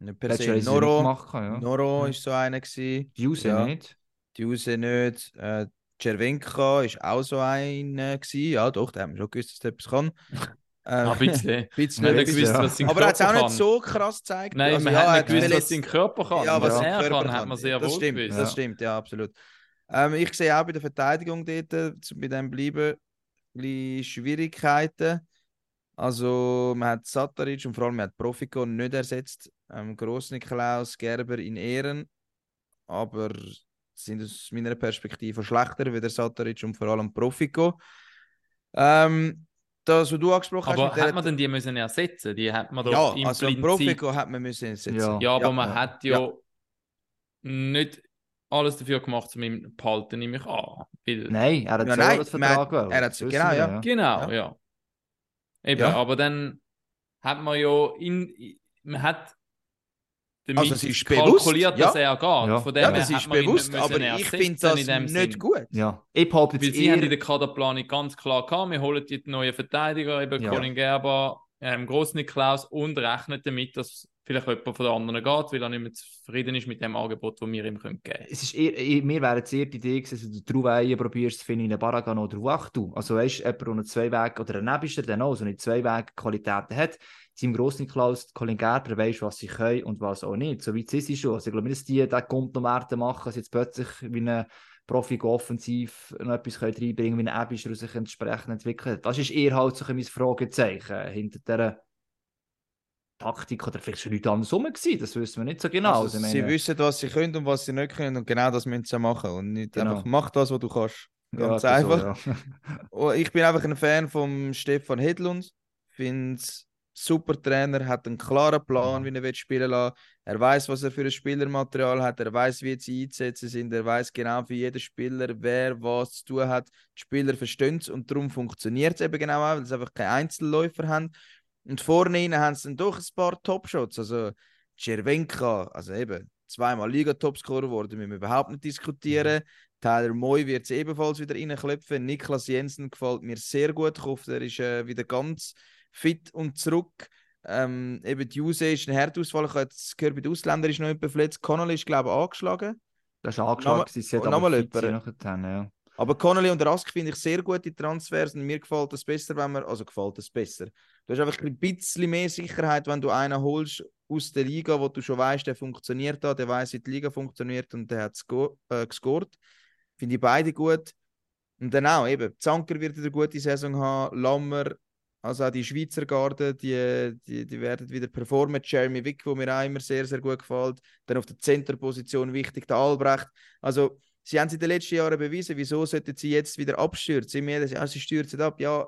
Nicht per se. Noro, gemacht, ja. Noro Ja. ist so einer gewesen. Die Use Ja. nicht. Die Use nicht. Äh, Cervenka ist auch so einer gewesen. Ja, doch, der hat schon gewusst, dass der etwas kann. Ah, ein Ähm, bisschen. bisschen Man hat gewusst, ja. was sein Aber er hat es auch nicht so krass gezeigt. Nein, Also, man ja, hat er nicht gewusst, was sein Körper kann. Ja, was was sein er Körper kann, hat man sehr Das wohl stimmt, gewusst. das stimmt, ja, absolut. Ähm, ich sehe auch bei der Verteidigung dort, äh, zu- bei dem bleiben, ein bisschen Schwierigkeiten. Also, man hat Sataric und vor allem man hat Profiko nicht ersetzt. Ähm, Grossniklaus, Gerber in Ehren. Aber sind aus meiner Perspektive schlechter wie der Sataric und vor allem Profiko. Ähm, das, was du angesprochen Aber hast, hat der- man denn die müssen ersetzen? Die hat man doch ja, also implizit... Profiko hat man müssen ersetzen. Ja. Ja, aber Ja, man ja. hat ja, nicht alles dafür gemacht, um ihn zu behalten, nehme ich an. Weil, Nein, er hat Ja, nein, man hat- er hat- genau, ja. Genau, ja. Eben, Ja. aber dann hat man ja in, man hat damit Also, es ist bewusst, kalkuliert, ja. dass er geht. Ja. Von dem Ja, her das ist bewusst, nicht aber ich finde das nicht Sinn. gut. Ja, ich behaupte Weil jetzt sie haben in eher... der Kaderplanung ganz klar gehabt, wir holen die neuen Verteidiger, eben Ja. Colin Gerber, ähm, Grossniklaus und rechnen damit, dass vielleicht jemand von den anderen geht, weil er nicht mehr zufrieden ist mit dem Angebot, das wir ihm geben können. Es ist eher, mir wäre jetzt eher die Idee gewesen, dass du Trauweihen probierst zu finden in einem Baragan oder Wachtu. Also weißt du, jemand, der einen Zwei-Weg oder ein Nebischer, der auch so eine Zwei-Weg-Qualitäten hat, Team Grossniklaus, Colin Gerber, weißt was sie können und was auch nicht. So weit sind sie schon. Also ich glaube nicht, dass die noch Werte machen, dass jetzt plötzlich wie ein Profi offensiv noch etwas reinbringen können, wie ein Ebischer sich entsprechend entwickelt. Das ist eher halt so ein Fragezeichen hinter dieser Taktik oder vielleicht schon nichts anderes rum gewesen, das wissen wir nicht so genau. Also, Also, sie meine- wissen, was sie können und was sie nicht können und genau das müssen sie machen und nicht Genau. einfach mach das, was du kannst. Ganz Ja, einfach. So, ja. Ich bin einfach ein Fan von Stefan Hedlund. Finde super Trainer, hat einen klaren Plan, wie er will spielen lassen. Er weiß, was er für ein Spielermaterial hat. Er weiß, wie sie einzusetzen sind. Er weiß genau für jeden Spieler, wer was zu tun hat. Die Spieler verstehen es und darum funktioniert es eben genau auch, weil sie einfach keine Einzelläufer haben. Und vorne rein haben sie dann doch ein paar Topshots. Also Cervenka, also eben zweimal Liga-Topscorer geworden, müssen wir überhaupt nicht diskutieren. Tyler Moy wird es ebenfalls wieder reinklopfen. Niklas Jensen gefällt mir sehr gut. Ich hoffe, er ist äh, wieder ganz fit und zurück. Ähm, eben die Use ist ein Härteausfall. Ich habe jetzt gehört, bei den Ausländern ist noch jemand verletzt. Connolly ist, glaube ich, angeschlagen. Das ist angeschlagen, sie und aber fit jemand? nachher, ja. Aber Connolly und Rask finde ich sehr gute Transfers und mir gefällt das besser, wenn man, also gefällt das besser. Du hast einfach ein bisschen mehr Sicherheit, wenn du einen holst aus der Liga, wo du schon weißt, der funktioniert da, der weiß, wie die Liga funktioniert und der hat äh, gescored. Finde ich beide gut. Und dann auch eben, Zanker wird eine gute Saison haben, Lammer, also auch die Schweizer Garde, die, die, die werden wieder performen. Jeremy Wick, wo mir auch immer sehr, sehr gut gefällt. Dann auf der Centerposition wichtig, der Albrecht. Also, sie haben es in den letzten Jahren bewiesen. Wieso sollten sie jetzt wieder abstürzen? Immer jedes Jahr, sie stürzen ab. Ja,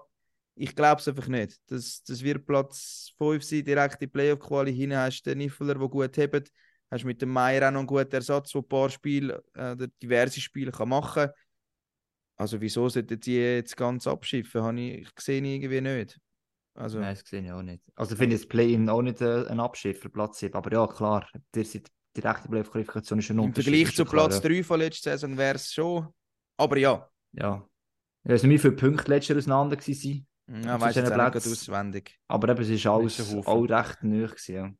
ich glaube es einfach nicht. Das, das wird Platz 5 sein, direkt in die Playoff-Quali hinein. Hast du den Niffeler, der gut hebt. Hast mit dem Meier auch noch einen guten Ersatz, der ein paar Spiele, äh, oder diverse Spiele kann machen kann. Also wieso sollten sie jetzt ganz abschiffen? Habe ich, ich sehe irgendwie nicht. Also, Nein, das sehe ich auch nicht. Also finde ich das Play-In auch nicht äh, ein Abschiff für Platz 7. Aber ja, klar, der sind direkte Playoff-Qualifikation ist ein Im Unterschied. Vergleich ist zu klar, Platz ja. 3 von letzter Saison wäre es schon. Aber ja, Ja. Ich weiß nicht, wie viele Punkte letztes Jahr auseinander waren. Ja Auf weiß diesen jetzt gerade auswendig. Aber eben, es ist alles auch recht neu. Gewesen, ja.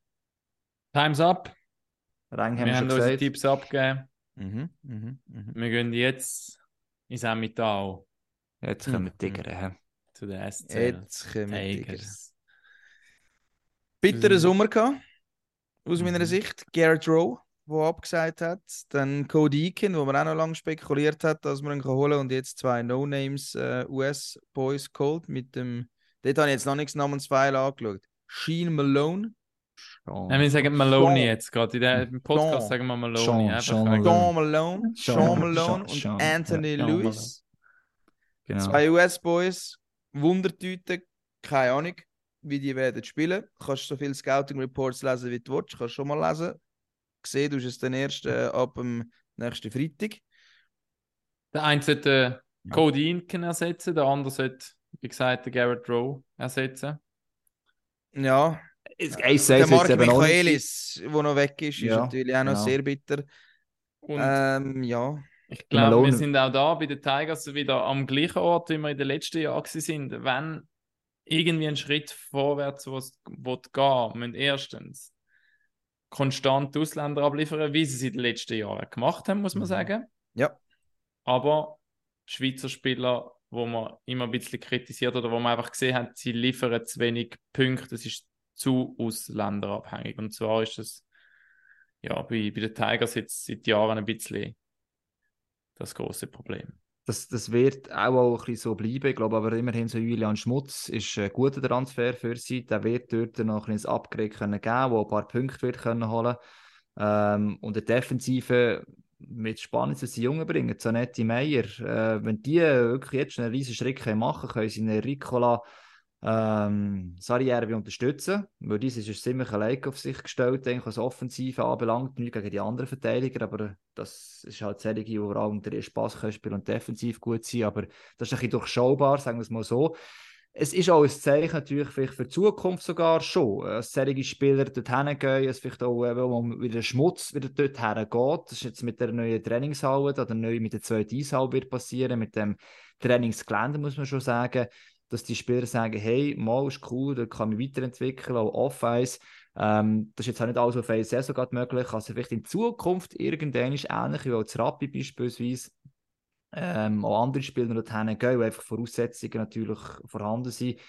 Time's up. Rang haben Wir haben schon unsere. Tipps abgegeben. Mhm, mhm, mhm. Wir gehen jetzt ins Emmental Jetzt können wir Mhm. Tigger. hä? zu den SC Jetzt kommen wir Tigers. Tigers. Bitterer Mhm. Sommer gehabt, aus meiner Mhm. Sicht. Garrett Rowe, der abgesagt hat. Dann Cody Eakin, wo man auch noch lange spekuliert hat, dass man ihn holen kann. Und jetzt zwei No-Names äh, US-Boys geholt. Mit dem, dort habe ich jetzt noch nichts Namensfeil angeschaut. Sheen Malone. Sean, wir sagen Maloney Sean. jetzt gerade. In Im Podcast Sean. sagen wir Maloney. Sean, Sean Malone. Sean Malone. Sean- Sean Malone Sean- Sean, und Anthony ja, Lewis. genau. Zwei US-Boys, Wundertüte, keine Ahnung, wie die werden spielen. Du kannst so viele Scouting-Reports lesen, wie du willst. Kannst schon mal lesen. Gesehen, du hast es dann erst äh, ab dem nächsten Freitag. Der eine sollte äh, Cody Inken ersetzen, der andere sollte, wie gesagt, den Garrett Rowe ersetzen. Ja, Es- Eins der Mark Michaelis, der noch weg ist, ist Ja, natürlich auch noch genau. sehr bitter. Und Ähm, ja, ich glaube, wir sind auch da bei den Tigers wieder am gleichen Ort, wie wir in den letzten Jahren sind. Wenn irgendwie ein Schritt vorwärts was gehen, müssen erstens konstant Ausländer abliefern, wie sie es in den letzten Jahren gemacht haben, muss man Mhm. sagen. Ja. Aber Schweizer Spieler, wo man immer ein bisschen kritisiert oder wo man einfach gesehen hat, sie liefern zu wenig Punkte, das ist zu ausländerabhängig. Und zwar ist das ja bei, bei den Tigers jetzt seit Jahren ein bisschen das große Problem. Das, das wird auch, auch ein bisschen so bleiben. Ich glaube aber immerhin so Julian Schmutz ist ein guter Transfer für sie. Der wird dort noch ein bisschen Upgrade können geben, wo ein paar Punkte wird können holen ähm, Und der Defensive mit spannend, dass die Jungen bringen. Zanetti Meyer, äh, wenn die wirklich jetzt schon einen riesen Schritt machen können, können sie einen Ricola ähm, Sarjärvi unterstützen, weil dieses ist ziemlich allein auf sich gestellt, denke was Offensive anbelangt, nicht gegen die anderen Verteidiger, aber das ist halt Serie, die vor allem der Spaß können spielen und defensiv gut sein, aber das ist ein bisschen durchschaubar, sagen wir es mal so. Es ist auch ein Zeichen natürlich vielleicht für die Zukunft sogar schon, äh, dass solche Spieler dorthin gehen, dass vielleicht auch äh, wo man wieder Schmutz wieder dorthin geht. Das ist jetzt mit der neuen Trainingshalle oder neu mit der zweiten Eishalle wird passieren, mit dem Trainingsgelände muss man schon sagen, dass die Spieler sagen, hey, mal ist cool, da kann ich weiterentwickeln, auch off-Ice. Ähm, das ist jetzt auch nicht alles auf eine Saison gerade möglich. Also vielleicht in Zukunft irgendwann ist ähnlich wie auch das Rappi beispielsweise ähm, auch andere Spieler dorthin gehen, weil einfach Voraussetzungen natürlich vorhanden sind.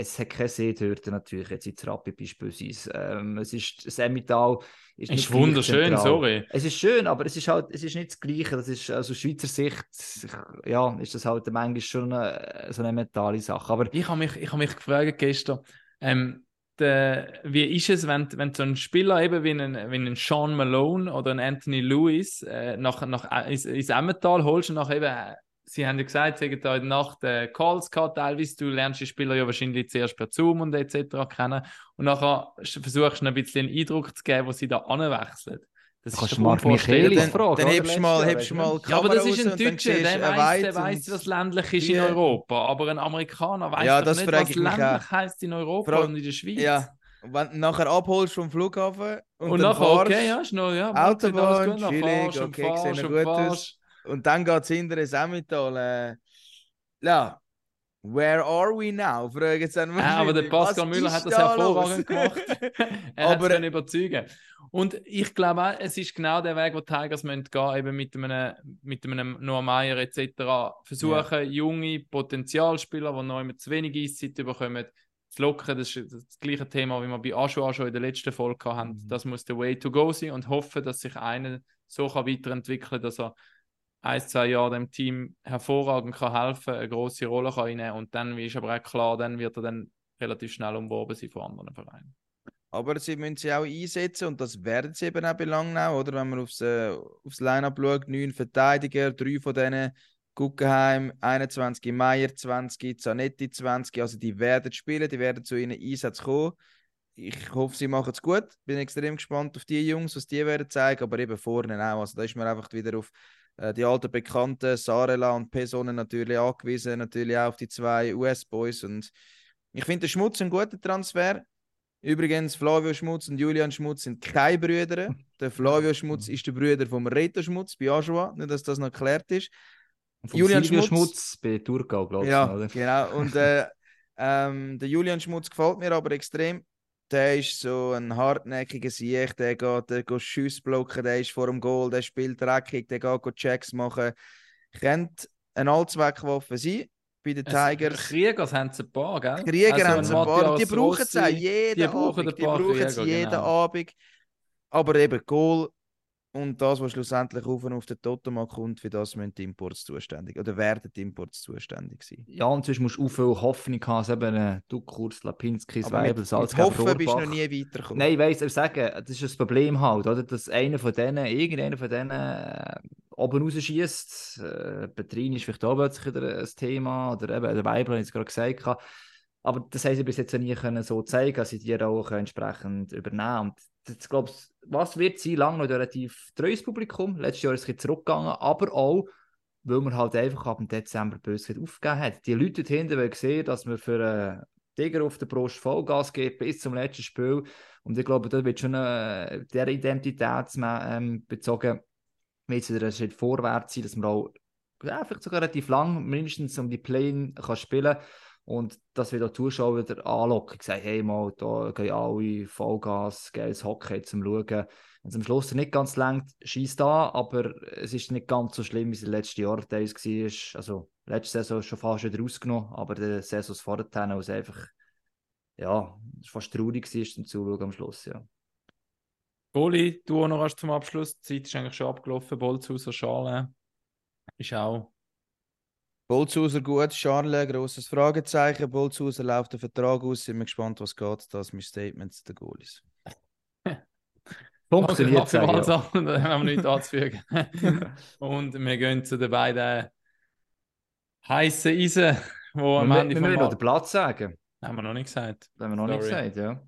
Es hat keine Seetürte natürlich jetzt in Rappi beispielsweise. Ähm, es ist, das Emmental ist, Ist wunderschön, sorry. Es ist schön, aber es ist halt, es ist nicht das Gleiche. Das ist, also aus Schweizer Sicht, ja, ist das halt manchmal schon eine, so eine mentale Sache. Aber Ich habe mich, ich hab mich gefragt gestern, ähm, der, wie ist es, wenn, wenn so ein Spieler eben wie ein, wie ein Sean Malone oder ein Anthony Lewis äh, nach, nach, ins, ins Emmental holst und nach eben, äh, sie haben ja gesagt, sie haben der Nacht äh, Calls gehabt, teilweise, du lernst die Spieler ja wahrscheinlich zuerst per Zoom und etc. kennen und nachher versuchst du ein bisschen einen Eindruck zu geben, wo sie da anwechseln. Das Kannst ist du Mark unvorstellbar. Michaelis dann, fragen, dann hebst du mal, hebst du mal Ja, aber das ist ein Deutscher, der weiß, der und was ländlich ist die- in Europa. Aber ein Amerikaner weiß Ja, nicht, frage was ländlich auch. heisst in Europa allem- und in der Schweiz. Ja, und wenn du nachher abholst vom Flughafen und, Und, dann nachher, fahrst, okay, ja, ist noch, ja, Autobahn, chillig, okay, noch gut aus. Und dann geht es hinter ins Emmental. Äh, ja, where are we now? Fragen sie dann Ja, aber der. Pascal Müller hat das da hervorragend los? gemacht. er Aber- es überzeugen. Und ich glaube auch, es ist genau der Weg, wo die Tigers müssen gehen, eben mit einem, mit einem Noah Meyer etc. Versuchen, junge Potenzialspieler, die noch immer zu wenig Eiszeit bekommen, zu locken. Das ist das gleiche Thema, wie wir bei Aschua schon in der letzten Folge hatten. Mhm. Das muss der Way to go sein und hoffen, dass sich einer so kann weiterentwickeln kann, dass er ein, zwei Jahre dem Team hervorragend kann helfen, eine große Rolle kann einnehmen und dann ist aber auch klar, dann wird er dann relativ schnell umworben sein von anderen Vereinen. Aber sie müssen sie auch einsetzen und das werden sie eben auch bei Langnau, oder? Wenn man aufs, äh, aufs Line-Up schaut, neun Verteidiger, drei von denen Guggenheim, 21 Meier, 20 Zanetti, 20. Also die werden spielen, die werden zu ihren Einsätzen kommen. Ich hoffe, sie machen es gut. Bin extrem gespannt auf die Jungs, was die werden zeigen, aber eben vorne auch. Also da ist man einfach wieder auf die alten Bekannten, Sarela und Personen natürlich angewiesen, natürlich auch auf die zwei US-Boys. Und ich finde, der Schmutz ein guter Transfer. Übrigens, Flavio Schmutz und Julian Schmutz sind keine Brüder. Der Flavio Schmutz ist der Bruder vom Reto Schmutz bei Ajoa. Nicht, dass das noch geklärt ist. Vom Julian Silvio Schmutz. Schmutz bei Thurgau, glaube ich. Ja, genau. Und äh, ähm, der Julian Schmutz gefällt mir aber extrem. Der ist so ein hartnäckiger Sieg, der geht, der geht Schuss blocken, der ist vor dem Goal, der spielt dreckig, der geht Checks machen. Könnte eine Allzweckwaffe sein bei den Tigers. Kriegers haben sie ein paar, gell? Krieger Also haben ein sie ein paar. Die brauchen es auch jeden die brauchen Abend. ein Die brauchen es Krieger, jeden genau. Abend. Aber eben Goal Und das, was schlussendlich auf und auf den Totemark kommt, für das müssen die Imports zuständig oder werden die Imports zuständig sein. Ja, und sonst musst du auch viel Hoffnung haben, dass eben äh, du kurz Lapinski, Weibel, Salzgeber, Hoffen bist du noch Rohrbach. nie weitergekommen. Nein, ich weiss, ich sage, das ist das Problem halt, oder? Dass einer von denen, irgendeiner von denen äh, oben rausschießt. Äh, Petrini ist vielleicht auch plötzlich wieder ein Thema, oder eben der Weibel, ich es gerade gesagt. habe. Aber das haben sie bis jetzt nie können so zeigen, dass sie die Rolle entsprechend übernehmen Und das, glaub, was wird sein, lange noch relativ treues Publikum. Letztes Jahr ist es zurückgegangen, aber auch, weil man halt einfach ab dem Dezember böse aufgegeben hat. Die Leute hinten wollen sehen, dass man für einen Tiger auf der Brust Vollgas gibt bis zum letzten Spiel. Und ich glaube, da wird schon äh, der Identität ähm, bezogen, wird es wieder ein Schritt vorwärts sein, dass man auch ja, vielleicht sogar relativ lang mindestens um die Play kann spielen und dass wir da Zuschauer wieder anlocken, sagen, hey mal, da gehen alle Vollgas, geiles Hockey zum Schauen. Wenn es am Schluss nicht ganz lang schießt da, aber es ist nicht ganz so schlimm, wie es im letzten Jahr teils war. Also, letzte Saison ist schon fast wieder rausgenommen, aber die Saisons vorher, wo es einfach, ja, fast traurig war zum Zuschauen am Schluss, ja. Goli, du auch noch hast zum Abschluss. Die Zeit ist eigentlich schon abgelaufen. Bolzhauser Schale ist auch. Bolzhauser gut, Charles, grosses Fragezeichen. Bolzhauser läuft der Vertrag aus, sind wir gespannt, was geht. Das ist mein Statement zu den Goalies. Funktioniert, ja. Sachen, da haben wir nichts anzufügen. Und wir gehen zu den beiden heißen Eisen, wo am Wir, Ende wir vom müssen noch den Platz sagen. haben wir noch nicht gesagt. Das haben wir noch nicht Sorry. gesagt, ja.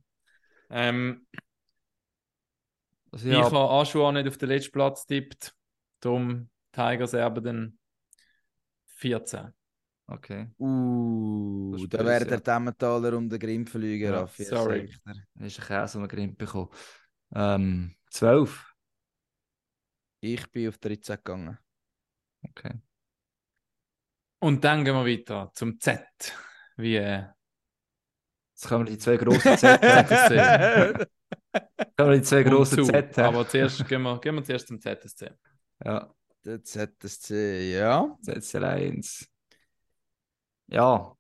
Ähm, Also, Ich habe Aschua nicht auf den letzten Platz tippt. Darum Tigers erben dann 14. okay. Uh, da wäre der Demmentaler um den Grimm fliegen, Ja, sorry. Das ist ein Käse, den wir Grimm bekommen. Ähm, 12. Ich bin auf 13 gegangen. Okay. Und dann gehen wir weiter zum Z. Wie äh, Jetzt können wir die zwei grossen Z. ZSC. können wir die zwei grossen Und. Z haben. Aber zuerst gehen wir, gehen wir zuerst zum ZSC. Ja, Der ZSC, ja. ZL 1. Ja,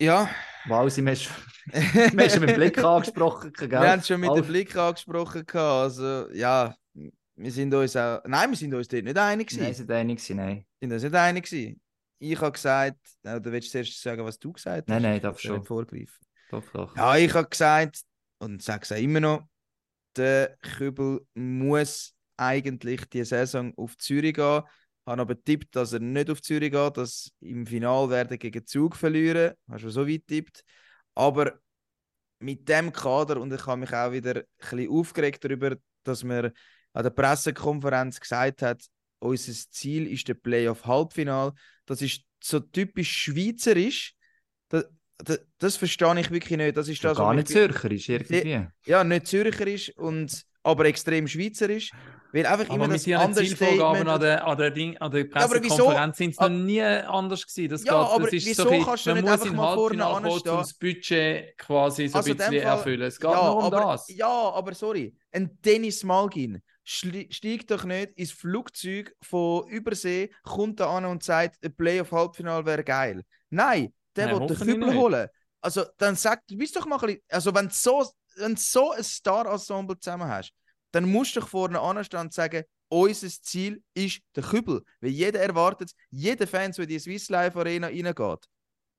Ja, Walsi, wir haben schon wir haben schon mit dem Blick angesprochen. Gell? wir haben es schon mit dem Blick angesprochen. Also, ja, wir sind uns auch. Nein, wir sind uns dort nicht einig. Nein, gewesen. sind einig gewesen, nein. Wir sind uns nicht einig. gewesen. Ich habe gesagt, oder willst du zuerst sagen, was du gesagt hast? Nein, nein, darf schon. vorgreifen. Doch, doch. Ja, ich habe gesagt, und sage es auch immer noch, der Kübel muss eigentlich die Saison auf Zürich gehen. Habe aber tippt, dass er nicht auf Zürich geht, dass im Final werden gegen Zug verlieren. Hast du so weit tippt. Aber mit dem Kader, und ich habe mich auch wieder ein bisschen aufgeregt darüber, dass man an der Pressekonferenz gesagt hat, unser Ziel ist der Playoff-Halbfinal. Das ist so typisch schweizerisch. Das, das, das verstehe ich wirklich nicht. Das ist das, gar nicht zürcherisch irgendwie. ja, nicht zürcherisch, und, aber extrem schweizerisch. Weil einfach Aber immer mit das Zielvorgaben an der, an der, Ding, an der Pressekonferenz sind es noch Ah. nie anders gewesen. Das Ja, geht, aber das ist wieso so bisschen- kannst du man nicht muss einfach in mal vorne anstehen? das Budget quasi so Also ein bisschen Fall- erfüllen. Es geht ja, nur um aber, das. Ja, aber sorry. Ein Dennis Malgin steigt doch nicht ins Flugzeug von Übersee, kommt da an und sagt, ein Playoff-Halbfinale wäre geil. Nein, der Nein, will den Kübel holen. Also dann sag, du bist doch mal ein bisschen, also wenn so, wenn du so ein Star-Ensemble zusammen hast, dann musst du doch vorne anstehen und sagen, unser Ziel ist der Kübel. Weil jeder erwartet, jeder Fan, der in die Swiss Life Arena reingeht,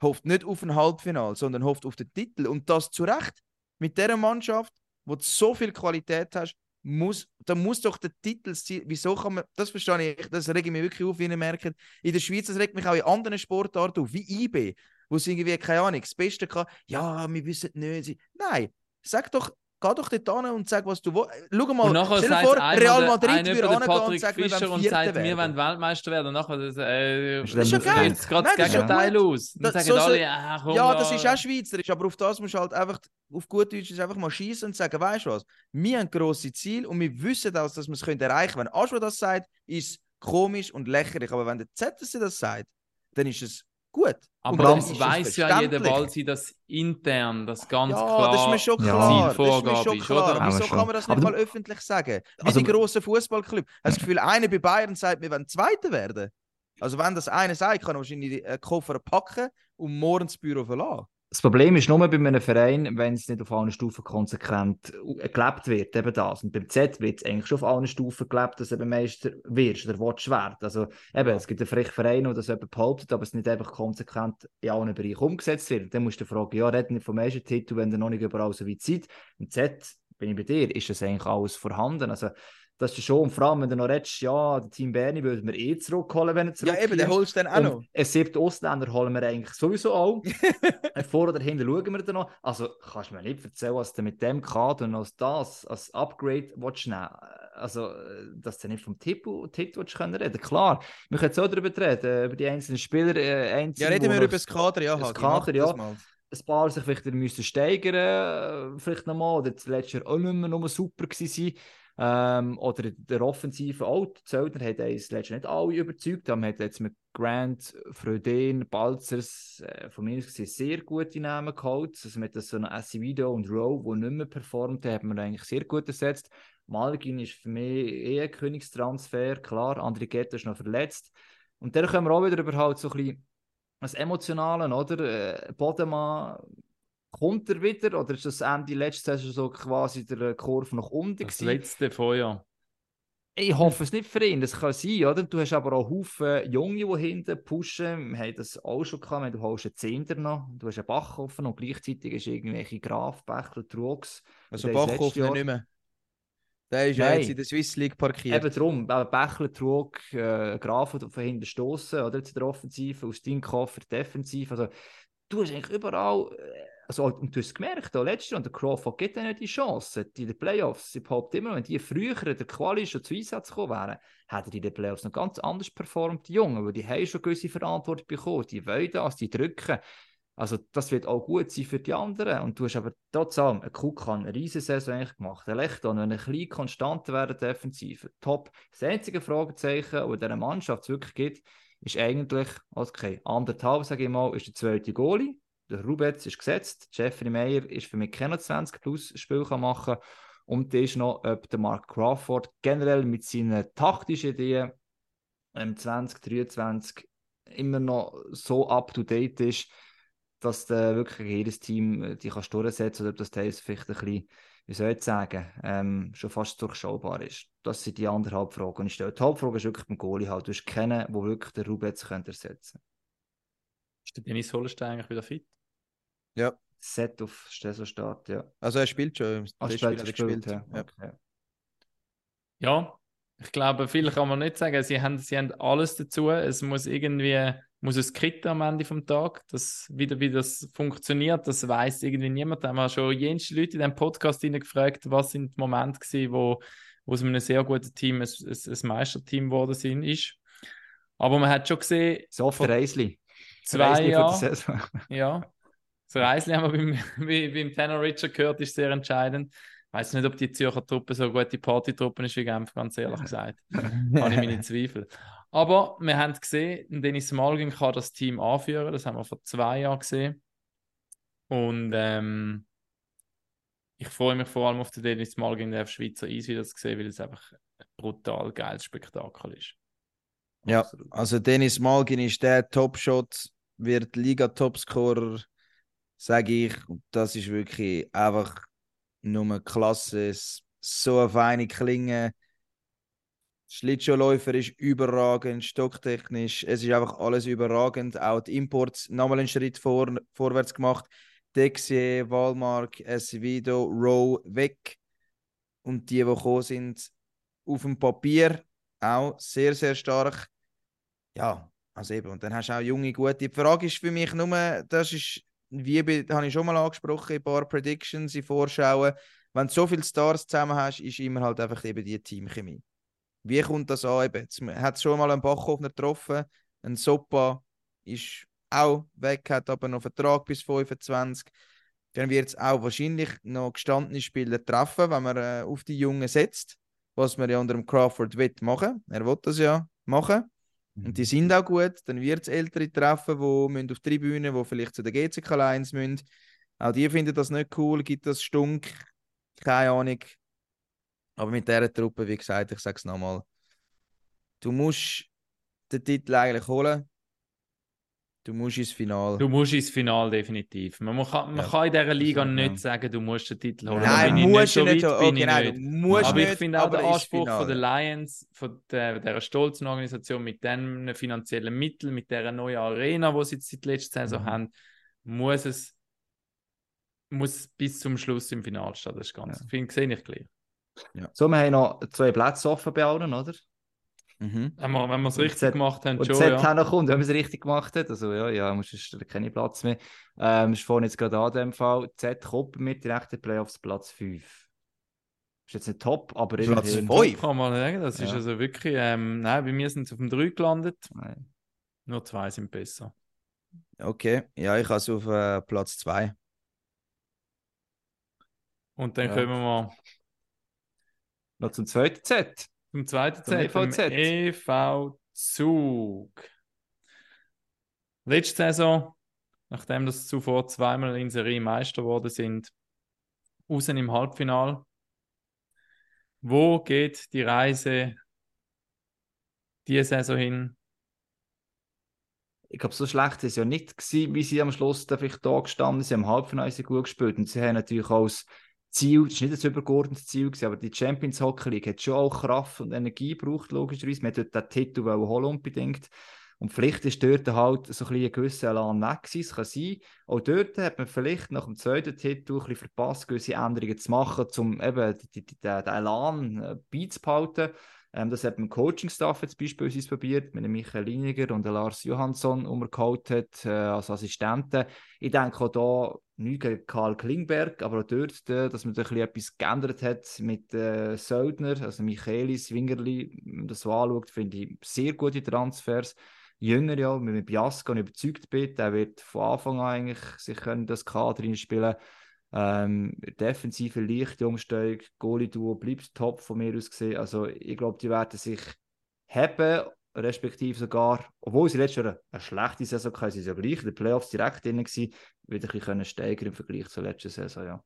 hofft nicht auf ein Halbfinale, sondern hofft auf den Titel. Und das zu Recht. Mit dieser Mannschaft, wo du so viel Qualität hast, muss, da muss doch der Titel Ziel. Wieso kann man, das verstehe ich, das regt mich wirklich auf, wie ihr merkt. In der Schweiz, das regt mich auch in anderen Sportarten auf, wie IB, wo es irgendwie, keine Ahnung, das Beste kann, ja, wir wissen nicht. Nein, sag doch, geh doch dort hin und sag, was du willst. Schau mal, und nachher stell dir sagt vor, Real Madrid würde angehen und Patrick sagen, wir Fischer wollen und Vierter sagt, wir werden. wollen Weltmeister werden. Und nachher das, äh, das das ist geil. jetzt gerade das das ja Gegenteil aus. Dann Das- sagen so- alle, ah, komm, Ja, da- das ist auch schweizerisch, aber auf das musst du halt einfach, auf gut Deutsch, einfach mal schießen und sagen, weißt du was, wir haben grosse Ziele und wir wissen auch, dass wir es erreichen können. Wenn Aschwa das sagt, ist es komisch und lächerlich, aber wenn der ZSC das sagt, dann ist es gut. Aber ist weiß ja jeder. Walsi, dass intern das ganz ja, klar das ist mir schon Ja. klar. Das ist mir schon ist, klar. oder? Aber Wieso kann man das nicht mal öffentlich sagen? Wie Also- die grossen Fußballclubs. Hast du das Gefühl, einer bei Bayern sagt, wir wollen Zweiter werden? Also wenn das einer sagt, kann er wahrscheinlich einen Koffer packen und morgen das Büro verlassen. Das Problem ist nur bei einem Verein, wenn es nicht auf allen Stufen konsequent äh, gelebt wird, eben das. Und beim Z wird es eigentlich schon auf allen Stufen gelebt, dass du eben Meister wirst oder willst werden. Also eben, es gibt einen frechen Verein, der das eben behauptet, aber es nicht einfach konsequent in allen Bereichen umgesetzt wird. Dann musst du fragen, ja, red nicht vom Meistertitel, wenn du noch nicht überall so weit seid. Im Z, bin ich bei dir, ist das eigentlich alles vorhanden. Also das ist schon, und vor allem, wenn du noch redest, ja, der Team Berni würde wir eh zurückholen, wenn er zurück Ja, eben, den holst du dann auch noch. Ein siebter Ausländer holen wir eigentlich sowieso auch. Vor oder hinten schauen wir dann noch. Also kannst du mir nicht erzählen, was du mit dem Kader und als das, als Upgrade willst nehmen Also, dass du nicht vom Titel, Titel können reden Klar, wir können auch darüber reden, über die einzelnen Spieler. Äh, einzelne, ja, reden wir über das Kader, ja. Das Kader, ja. Ein paar sich vielleicht müssen steigern, vielleicht nochmal, oder das letzte Jahr auch nicht mehr nur super gewesen ähm, oder der Offensive auch. Die Zöldner hat uns letztens nicht alle überzeugt. Man hat jetzt mit Grant, Fröden, Balzers äh, von mir aus sehr gute Namen geholt. Also mit so einem Acevedo und Rowe, die nicht mehr performt haben, hat man eigentlich sehr gut ersetzt. Malgin ist für mich eher Königstransfer, klar. André Getta ist noch verletzt. Und dann können wir auch wieder über halt so ein bisschen das Emotionale, oder? Äh, Bodemann Kommt er wieder oder ist das Ende letzte Saison so quasi der Kurve nach unten? Das gewesen? letzte Vorjahr. Ich hoffe es nicht für ihn, das kann sein, oder? Du hast aber auch Haufen Junge, die hinten pushen. Wir haben das auch schon gehabt, du holst einen Zehner noch, du hast einen Bachhofen und gleichzeitig hast du irgendwelche Graf, Bächler, Trugs. Also Bachhofen nicht mehr? Der ist ja jetzt in der Swiss League parkiert. Eben darum, Bächler, Trug, äh, Graf von hinten stoßen, oder? Jetzt der Offensive, aus deinem Koffer, defensiv. Also, du hast eigentlich überall äh, also, und du hast gemerkt, auch letztes Jahr, der Crawford gibt ihnen die Chance, in den Playoffs. Sie behaupten immer, wenn die früher in der Quali schon zu Einsatz gekommen wären, hätten die in den Playoffs noch ganz anders performt, die Jungen, weil die haben schon gewisse Verantwortung bekommen. Die wollen das, die drücken. Also, das wird auch gut sein für die anderen. Und du hast aber trotzdem, ein Kukan, eine riesige Saison eigentlich gemacht. Ein Lechton, wenn ein bisschen konstanter werden, defensiv, top. Das einzige Fragezeichen, das dieser Mannschaft wirklich gibt, ist eigentlich, okay, anderthalb, sage ich mal, ist der zweite Goalie der Rubetz ist gesetzt. Jeffrey Meyer ist für mich kein 20 plus Spiel kann machen und der ist noch, ob der Mark Crawford generell mit seinen taktischen Ideen im 2023 immer noch so up to date ist, dass wirklich jedes Team äh, die kann durchsetzen oder ob das Teil vielleicht ein bisschen, wie soll ich sagen, ähm, schon fast durchschaubar ist. Das sind die anderthalb Fragen. Und die Hauptfrage ist wirklich beim Goalie halt. Du hast keinen, der wirklich den Rubetz ersetzen könnte. Ist der Dennis Holstein eigentlich wieder fit? Ja. Set auf Saisonstart, ja. Also er spielt schon. Ah, spielt, er gespielt, ja. Ja. Okay. ja, ich glaube, viel kann man nicht sagen. Sie haben, sie haben alles dazu. Es muss irgendwie muss es kitten am Ende vom Tag. Das, wie, wie das funktioniert, das weiß irgendwie niemand. Da haben wir schon jenste Leute in diesem Podcast gefragt, was sind die Momente gewesen, wo, wo es mit einem sehr guten Team ein, ein, ein Meisterteam geworden sind, ist. Aber man hat schon gesehen... So oft Reisli. Zwei Jahre. Ja, das Reisli haben wir beim, wie, beim Tanner Richard gehört, ist sehr entscheidend. Ich weiß nicht, ob die Zürcher Truppe so gute Partytruppe ist wie Genf, ganz ehrlich gesagt. Habe ich meine Zweifel. Aber wir haben gesehen, Dennis Malgin kann das Team anführen. Das haben wir vor zwei Jahren gesehen. Und ähm, ich freue mich vor allem auf den Dennis Malgin auf Schweizer Eis wieder zu sehen, weil es einfach ein brutal geiles Spektakel ist. Ja, Absolut. also Dennis Malgin ist der Topshot, wird Liga-Topscorer sage ich, das ist wirklich einfach nur klasse. So eine feine Klinge. Schlittschuhläufer ist überragend, stocktechnisch. Es ist einfach alles überragend. Auch die Imports nochmal einen Schritt vor, vorwärts gemacht. Dexier, Walmark, Esvido, Row weg. Und die, die gekommen sind, auf dem Papier auch sehr, sehr stark. Ja, also eben. Und dann hast du auch junge, gute. Die Frage ist für mich nur, das ist wie habe ich schon mal angesprochen, ein paar Predictions, in Vorschauen. Wenn du so viele Stars zusammen hast, ist immer halt einfach eben die Teamchemie. Wie kommt das an? Eben, hat schon mal einen Bachhofner getroffen, ein Sopa ist auch weg, hat aber noch Vertrag bis 25. Dann wird es auch wahrscheinlich noch gestandene Spieler treffen, wenn man äh, auf die Jungen setzt, was man ja unter dem Crawford will machen. Er will das ja machen. Und die sind auch gut. Dann wird es Ältere treffen, die auf die Tribüne, die vielleicht zu der GCK Lions müssen. Auch die finden das nicht cool, gibt das Stunk. Keine Ahnung. Aber mit dieser Truppe, wie gesagt, ich sage es nochmal, du musst den Titel eigentlich holen. Du musst ins Finale. Du musst ins Finale definitiv. Man, man, kann, man Ja. kann in dieser Liga Also, nicht ja. sagen, du musst den Titel holen. Nein, bin ich musst du nicht so weit, bin okay, ich nein, nicht. du musst aber nicht, ich finde auch aber der ins Anspruch von der. Lions, von der, dieser stolzen Organisation mit den finanziellen Mitteln, mit dieser neuen Arena, die sie jetzt seit letzter Saison Mhm. haben, muss es muss bis zum Schluss im Finale stehen. Das ist ganz, Ja. finde sehe ich gleich. So, wir haben noch zwei Plätze offen bei allen, oder? Mhm. Wenn wir, es richtig Z- gemacht haben, Und schon, Z ja. noch kommt, wenn man es richtig gemacht hat. Also ja, ja, musst du keinen Platz mehr. Ähm, ist vorhin jetzt gerade an dem Fall. Z kommt mit direkt in den Playoffs Platz 5. Ist jetzt nicht top, aber Platz immerhin. fünf? Kann man sagen, das ist Ja. also wirklich, ähm, nein, bei mir sind sie auf dem 3 gelandet, Nein. nur zwei sind besser. Okay, ja, ich habe es auf äh, Platz 2. Und dann Ja. kommen wir Noch zum zweiten Z. zum zweiten Zum Z, dem EVZ. EV Zug. Letzte Saison, nachdem das zuvor zweimal in Serie Meister geworden sind, außen im Halbfinal. Wo geht die Reise diese Saison hin? Ich glaube, so schlecht war es ja nicht, gewesen, wie sie am Schluss da vielleicht da gestanden sind. Sie haben im Halbfinale sehr gut gespielt und sie haben natürlich auch Ziel, das war nicht ein übergeordnetes Ziel, aber die Champions Hockey League hat schon auch Kraft und Energie gebraucht, logischerweise. Man wollte dort den Titel holen unbedingt. Und vielleicht ist dort halt so ein, gewisser Elan weg gewesen. Es kann sein, auch dort hat man vielleicht nach dem zweiten Titel ein bisschen verpasst, gewisse Änderungen zu machen, um eben die, den Elan äh, beizubehalten. Ähm, das hat man Coaching-Staff jetzt beispielsweise probiert, mit Michael Liniger und Lars Johansson, den hat, äh, als Assistenten. Ich denke auch da nicht gegen Karl Klingberg, aber auch dort, äh, dass man da etwas geändert hat mit äh, Söldner, also Michaelis, Wingerli, wenn man das so anschaut, finde ich sehr gute Transfers. Jünger ja, mit Biasco überzeugt bin, der wird von Anfang an eigentlich sich können das Kader reinspielen ähm, defensive leichte Umstellung, Goalie-Duo bleibt top von mir aus gesehen. Also ich glaube, die werden sich haben, respektive sogar, obwohl sie letztes Jahr eine, schlechte Saison hatten, sie sind ja gleich in den Playoffs direkt drin gewesen, wieder ein bisschen können steigern im Vergleich zur letzten Saison, ja.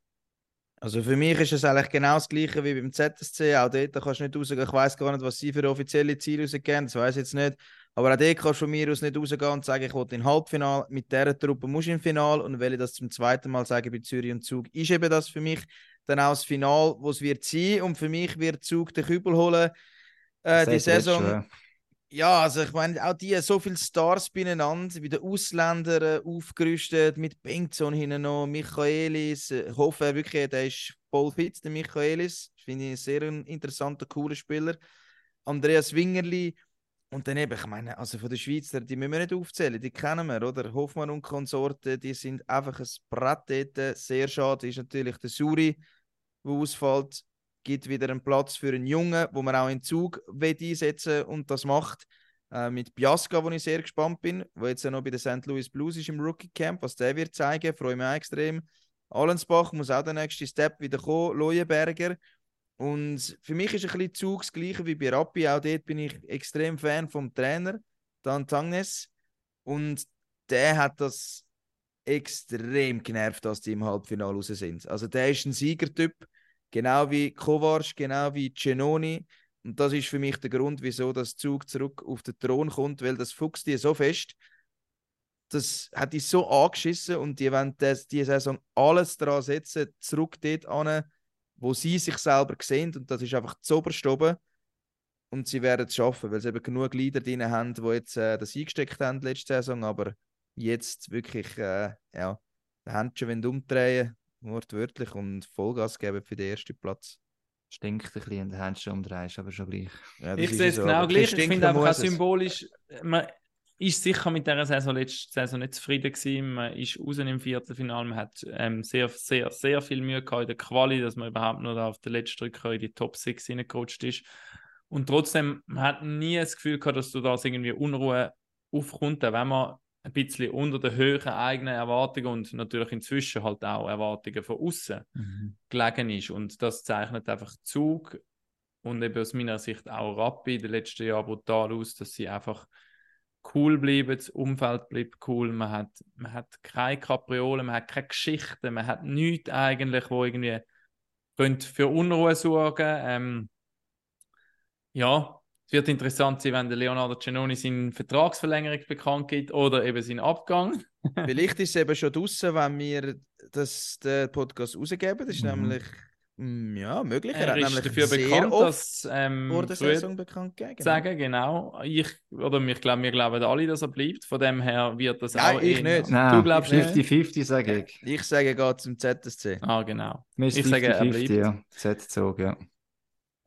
Also für mich ist es eigentlich genau das gleiche wie beim ZSC. Auch dort kannst du nicht rausgehen. Ich weiß gar nicht, was sie für offizielle Ziele rausgeben. Das weiß ich jetzt nicht. Aber auch dort kannst du von mir aus nicht rausgehen und sagen, ich will in Halbfinale. Mit dieser Truppe muss ich im Finale. Und weil ich das zum zweiten Mal sage bei Zürich und Zug, ist eben das für mich dann auch das Finale, wo es wird sein. Und für mich wird Zug den Kübel holen. Äh, die Saison. schon, ja. Ja, also ich meine, auch die, so viele Stars beieinander, wie der Ausländer äh, aufgerüstet, mit Bengtson hinten noch, Michaelis. äh, Ich hoffe wirklich, der ist voll fit, der Michaelis. Finde ich einen sehr interessanter, cooler Spieler. Andreas Wingerli. Und dann eben, ich meine, also von der Schweizer, die müssen wir nicht aufzählen, die kennen wir, oder? Hoffmann und Konsorten, die sind einfach ein Brett dort. Sehr schade ist natürlich der Suri, der ausfällt gibt wieder einen Platz für einen Jungen, wo man auch in Zug will einsetzen und das macht. Äh, mit Biasca, wo ich sehr gespannt bin, wo jetzt ja noch bei den St. Louis Blues ist im Rookie Camp, was der wird zeigen, freue mich auch extrem. Allensbach muss auch der nächste Step wieder kommen, Leuenberger. Und für mich ist ein bisschen Zug das Gleiche wie bei Rappi. Auch dort bin ich extrem Fan vom Trainer, Dan Tangnes. Und der hat das extrem genervt, dass die im Halbfinale raus sind. Also der ist ein Siegertyp. Genau wie Kovac, genau wie Cenoni. Und das ist für mich der Grund, wieso das Zug zurück auf den Thron kommt, weil das fuchst die so fest. Das hat die so angeschissen und die wollen das, die Saison alles daran setzen, zurück dort an, wo sie sich selber sehen. Und das ist einfach zoberst oben. Und sie werden es schaffen, weil sie eben genug Leader drin haben, die jetzt äh, das eingesteckt haben letzte Saison. Aber jetzt wirklich, äh, ja, die Händchen umdrehen wortwörtlich und Vollgas geben für den ersten Platz. Stinkt ein bisschen in den Händchen umdrehst, aber schon gleich. Ja, das Ich ist sehe es so, genau gleich. Ich finde einfach auch symbolisch, man ist sicher mit dieser Saison letzte Saison nicht zufrieden gewesen. Man ist raus im Viertelfinale. Man hat ähm, sehr, sehr, sehr viel Mühe gehabt in der Quali, dass man überhaupt nur auf den letzten Drücker in die Top 6 hineingerutscht ist. Und trotzdem, man hat nie das Gefühl gehabt, dass du da irgendwie Unruhe aufkommt, auch wenn man ein bisschen unter den höheren eigenen Erwartungen und natürlich inzwischen halt auch Erwartungen von außen gelegen ist. Und das zeichnet einfach Zug und eben aus meiner Sicht auch Rappi in den letzten Jahren brutal aus, dass sie einfach cool bleiben, das Umfeld bleibt cool, man hat, man hat keine Kapriolen, man hat keine Geschichten, man hat nichts eigentlich, wo irgendwie könnte für Unruhe sorgen. Ähm, Ja, Es wird interessant sein, wenn der Leonardo Giannoni seine Vertragsverlängerung bekannt gibt oder eben seinen Abgang. Vielleicht ist es eben schon draußen, wenn wir das, den Podcast rausgeben. Das ist Mhm. nämlich mm, ja, möglich. Er, Er hat ist nämlich dafür sehr bekannt, oft dass ähm, vor der Saison bekannt gegeben. sagen, genau. Ich, oder ich glaube, wir glauben alle, dass er bleibt. Von dem her wird das Nein, auch ich eher- nicht. Nein, Du glaubst nicht? 50-50 sage ich. Ich sage, er geht zum ZSC. Ah, genau. Ich sage, er 50-50, bleibt. ja. Z-Zug, ja.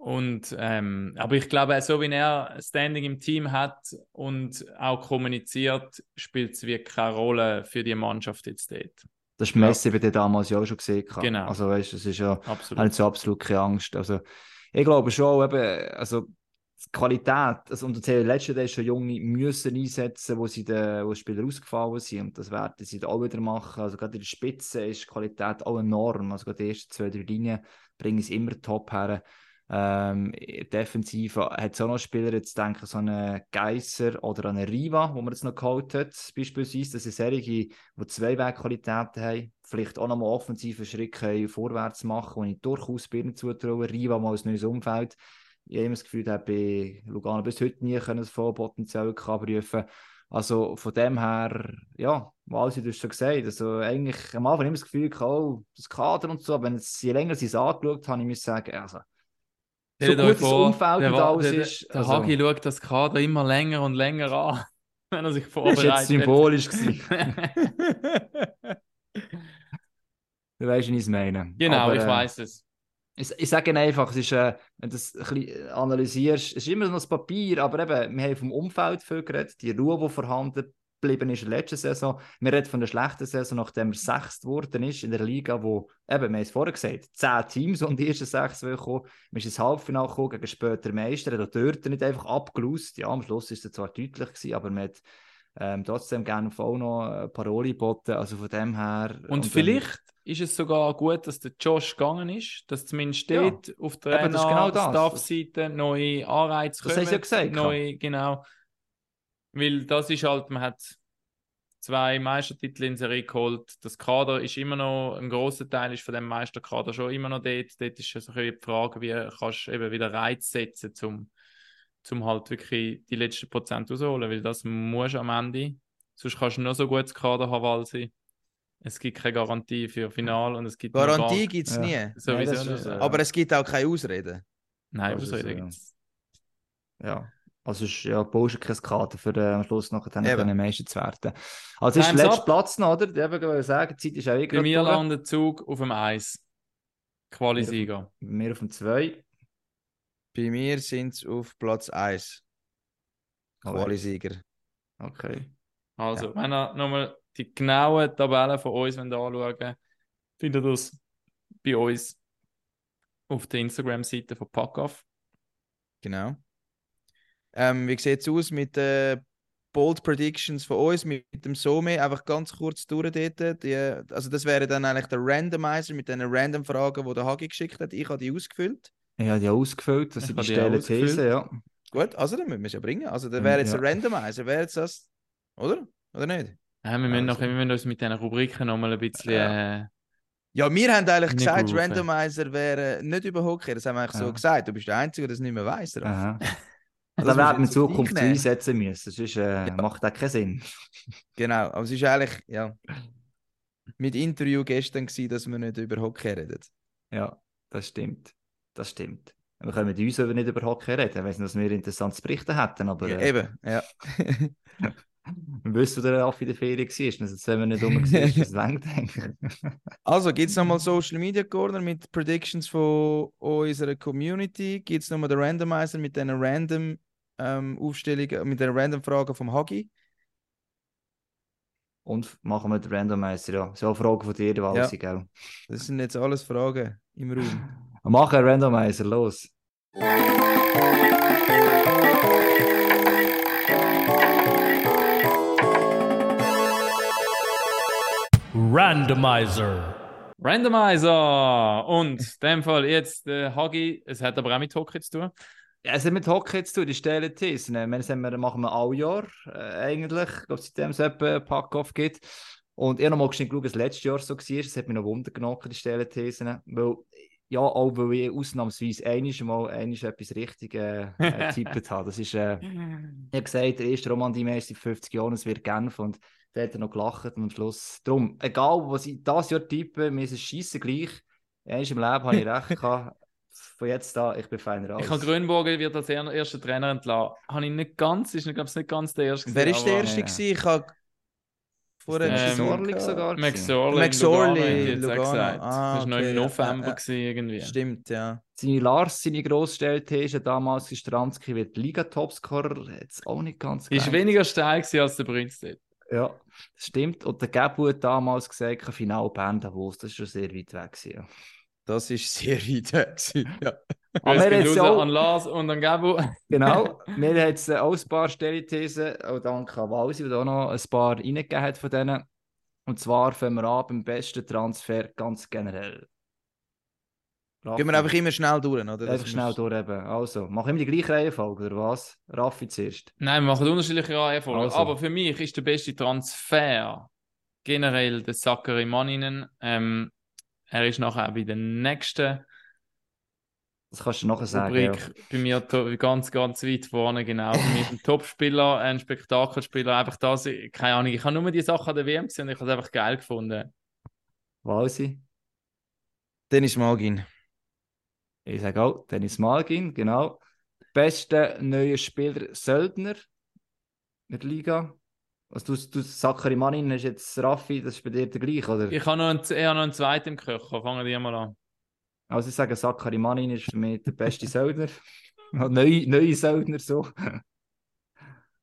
Und, ähm, aber ich glaube, so wie er Standing im Team hat und auch kommuniziert, spielt es wirklich keine Rolle für die Mannschaft jetzt dort. Das ist Messi bei dir damals ja auch schon gesehen. gehabt. Genau. Also weißt du, es ist ja Absolut. hat so absolut keine Angst. Also ich glaube schon, eben, also die Qualität, also unter den letzten Jahren schon Junge müssen einsetzen, wo sie den, wo die Spieler ausgefallen sind und das werden sie auch wieder machen. Also gerade in der Spitze ist die Qualität auch enorm. Also gerade die ersten zwei, drei Linien bringen sie immer top her. Ähm, defensiv hat es auch noch Spieler, jetzt denke ich so einen Geisser oder einen Riva, wo man jetzt noch geholt hat, beispielsweise. Das sind solche, die zwei Wegqualitäten haben, vielleicht auch nochmal offensive Schritte vorwärts machen, die ich durchaus Birnen zutraue. Riva mal ein neues Umfeld. Ich habe immer das Gefühl, dass bei Lugano bis heute nie können das Potenzial prüfen Also von dem her, ja, mal sie das schon gesagt. Also eigentlich am Anfang immer das Gefühl, oh, das Kader und so, aber wenn jetzt je länger sie es angeschaut habe, ich muss sagen, also so gut das Umfeld der, und alles der, ist. Der also, Hagi schaut das Kader immer länger und länger an, wenn er sich das war jetzt vorbereitet. symbolisch. gewesen. du weißt, wie ich es meine. genau, Aber, ich äh, weiß es. Ich, ich sage einfach, es ist, äh, wenn du das ein bisschen analysierst, es ist immer noch das Papier, aber eben, wir haben vom Umfeld viel geredet, die Ruhe, die vorhanden geblieben ist in der letzten Saison. Wir reden von der schlechten Saison, nachdem er sechst geworden ist in der Liga, wo, eben, wir haben es vorher gesagt, zehn Teams und die ersten sechs wollen kommen. Wir sind ins Halbfinale gekommen gegen später Meister, hat dort nicht einfach abgelöst. Ja, am Schluss ist es zwar deutlich gewesen, aber man hat ähm, trotzdem gerne auch noch eine Parole geboten, also von dem her. Und, dann- vielleicht ist es sogar gut, dass der Josh gegangen ist, dass zumindest Ja. dort auf der Eben, das genau das. Staff-Seite neue Anreize Das haben sie ja gesagt, Neue, genau. Weil das ist halt, man hat zwei Meistertitel in Serie geholt. Das Kader ist immer noch, ein großer Teil ist von dem Meisterkader schon immer noch dort. Dort ist so ein bisschen die Frage, wie kannst du eben wieder Reiz setzen, um zum halt wirklich die letzten Prozent rausholen, weil das musst du am Ende. Sonst kannst du noch so gutes Kader haben, Walsi. Es gibt keine Garantie für Final und es gibt Garantie gar- gibt es Ja. nie. Sowieso Nein, ist so. Aber es gibt auch keine Ausreden. Nein, Ausreden so, ja. gibt's. Ja, also ist ja du kein Kader für äh, am Schluss nachher dann können Meister zu werden. Also es ist Time's der letzte up. Platz noch, oder? Ich wollte sagen, die Zeit ist auch eh Bei gerade mir landet Zug auf dem Eis. Qualisieger. Wir auf dem 2. Bei mir sind es auf Platz 1. Qualisieger. Okay. Also, wenn ihr nochmal die genauen Tabellen von uns anschauen findet ihr das bei uns auf der Instagram-Seite von Packoff. Genau. Ähm, wie sieht es aus mit den Bold Predictions von uns, mit, mit dem Some? Einfach ganz kurz durch dort. Die, also das wäre dann eigentlich der Randomizer mit den random Fragen, die der Hagi geschickt hat. Ich habe die ausgefüllt. Ich habe die ausgefüllt, das Ich sind die die auch Stellen These, ausgefüllt. ja. Gut, also dann müssen wir es ja bringen. Also dann Ähm, wäre jetzt ja. der Randomizer, wäre jetzt das, oder? Oder nicht? Ja, wir, müssen noch, Also. wir müssen uns mit diesen Rubriken nochmal ein bisschen. Äh, Ja, wir haben eigentlich gesagt, grooven. Randomizer wäre nicht über Hockey. Das haben wir eigentlich so Ja. gesagt. Du bist der Einzige, der das nicht mehr weiss. Aha. Das werden wir in Zukunft nehmen. einsetzen müssen, sonst äh, macht das keinen Sinn. Genau, aber es ist eigentlich, ja, mit Interview gestern gewesen, dass wir nicht über Hockey reden. Ja, das stimmt. Das stimmt. Wir können mit uns aber nicht über Hockey reden. Weiß nicht, dass wir interessant zu berichten hätten, aber Ja, äh, eben, ja. wir wissen, wo der Raffi in der Ferien war. Also, wenn wir nicht rum waren, das längt also, gibt es nochmal Social Media Corner mit Predictions von unserer Community? Gibt es nochmal den Randomizer mit den random ähm, Aufstellungen, mit den random Fragen vom Hagi? Und machen wir den Randomizer, ja. So eine Frage von dir, Walsi, gell? Das sind jetzt alles Fragen im Raum. Wir machen einen Randomizer, los. Randomizer. Randomizer! Und in dem Fall jetzt der Hagi, es hat aber auch mit Hockey zu tun. Ja, es hat mit Hockey zu tun, die stellen Thesen. Wir das haben wir, machen wir alle Jahr äh, eigentlich. Ich glaube, seitdem es etwa Pack-Off gibt. Und ich habe noch mal geschaut, wie es letztes Jahr so war. Es hat mich noch Wunder genommen, die stellen Thesen. Weil ja, auch weil ich ausnahmsweise einiges mal einiges etwas richtig äh, äh, getippt habe. Das ist, äh, ich habe gesagt, der erste Roman die meiste 50 Jahre, es wird Genf und da hat er noch gelacht und am Schluss. Darum, egal was ich dieses Jahr tippe, mir ist es scheiße gleich. Einmal im Leben habe ich recht gehabt. Von jetzt an, ich bin feiner als. Ich habe Grünbogen wird als er- erster Trainer entlassen. Habe ich nicht ganz, ist glaube ich nicht ganz der erste. Wer ist der erste? ja. gewesen? Ich habe vorher Ähm, gehabt. sogar. McSorley, McSorley, jetzt Lugano. gesagt. Ah, das war noch im ja, November ja, ja. gewesen, irgendwie. Stimmt, ja. Seine Lars, seine Grossstellthese damals ist Stranski wird Liga-Topscorer, jetzt auch nicht ganz Ist weniger steil gewesen als der Brünstedt. Ja, das stimmt. Und der Gabu hat damals gesagt, kein Final Bern Davos, das ist schon sehr weit weg. Gewesen, ja. Das ist sehr weit weg. gewesen, Ja. Aber wir raus auch- an Lars und an Gabo. Genau, wir haben jetzt auch ein paar Stellithesen, auch danke an Walsi, der auch noch ein paar reingegeben hat von denen. Und zwar fangen wir an beim besten Transfer ganz generell. Gehen wir einfach immer schnell durch, oder? Das Einfach schnell durch eben. Also, machen wir die gleiche Reihenfolge, oder was? Raffi zuerst. Nein, wir machen unterschiedliche Reihenfolgen. Also. Aber für mich ist der beste Transfer generell der Sakari Maninen. Ähm, er ist nachher bei der nächsten Das kannst du nachher sagen. Ja. Bei mir ganz, ganz weit vorne, genau. Bei mir ein Topspieler, ein Spektakelspieler. Einfach das, keine Ahnung. Ich habe nur die Sachen an der WM gesehen und ich habe es einfach geil gefunden. Walsi. Dennis Magin. Ich sage auch, Dennis Malgin, genau. Bester neuer Spieler Söldner in der Liga. Also du, du Sakari Manin hast jetzt Raffi, das ist bei dir der gleiche, oder? Ich habe noch einen, ich habe noch einen zweiten im Köcher. Fangen wir mal an. Also ich sage, Sakari Manin ist für mich der beste Söldner. neue, neue Söldner so.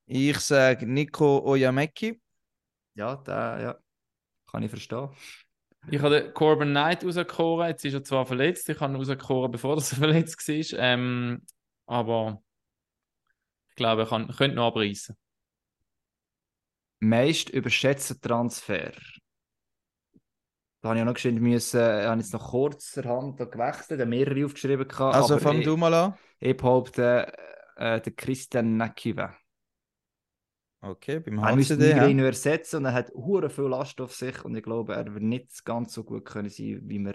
Ich sage Nico Oyameki. ja, der, ja. Kann ich verstehen. Ich habe Corbin Knight rausgekoren. Jetzt ist er zwar verletzt. Ich habe ihn rausgekoren, bevor er verletzt war. Ähm, aber ich glaube, er kann, könnte noch abreißen. Meist überschätzter Transfer. Da habe ich noch geschwind müssen, äh, habe jetzt noch kurzerhand gewechselt, habe mehrere aufgeschrieben. gehabt, Also fang du mal an. Ich behaupte, äh, der Christian Nakiva. Okay, beim Er müsste HCD. Migrin ja. übersetzen und er hat hure viel Last auf sich und ich glaube, er wird nicht ganz so gut können sein, wie man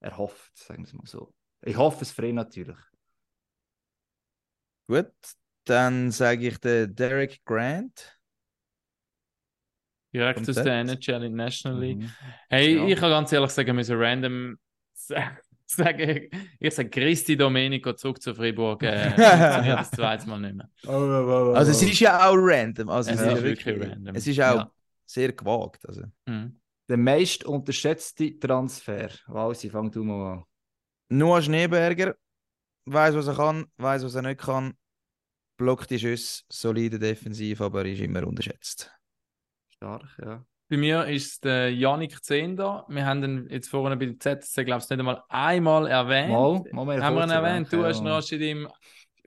erhofft, sagen wir es mal so. Ich hoffe es für ihn natürlich. Gut, dann sage ich den Derek Grant. Direkt aus der NHL in National League. Mhm. Hey, Ja. ich kann ganz ehrlich sagen, wir müssen random sa- sagen. Ich sage Christi Domenico zurück zu Freiburg. Äh, das zweite Mal nicht mehr. Also es ist ja auch random. Also Es es, ist ist wirklich wirklich random. Es ist auch Ja. sehr gewagt. Also. Mhm. Der meist unterschätzte Transfer. Walsi, fang du mal an. Noah Schneeberger weiß, was er kann, weiß, was er nicht kann. Blockt die Schüsse, solide defensiv, aber ist immer unterschätzt. Stark, ja. Bei mir ist der Janik Zehnder. Wir haben ihn jetzt vorne bei der ZSC, glaube ich, nicht einmal einmal erwähnt. Mal, mal mehr haben wir ihn erwähnt? Du ja. hast ihn Rashid im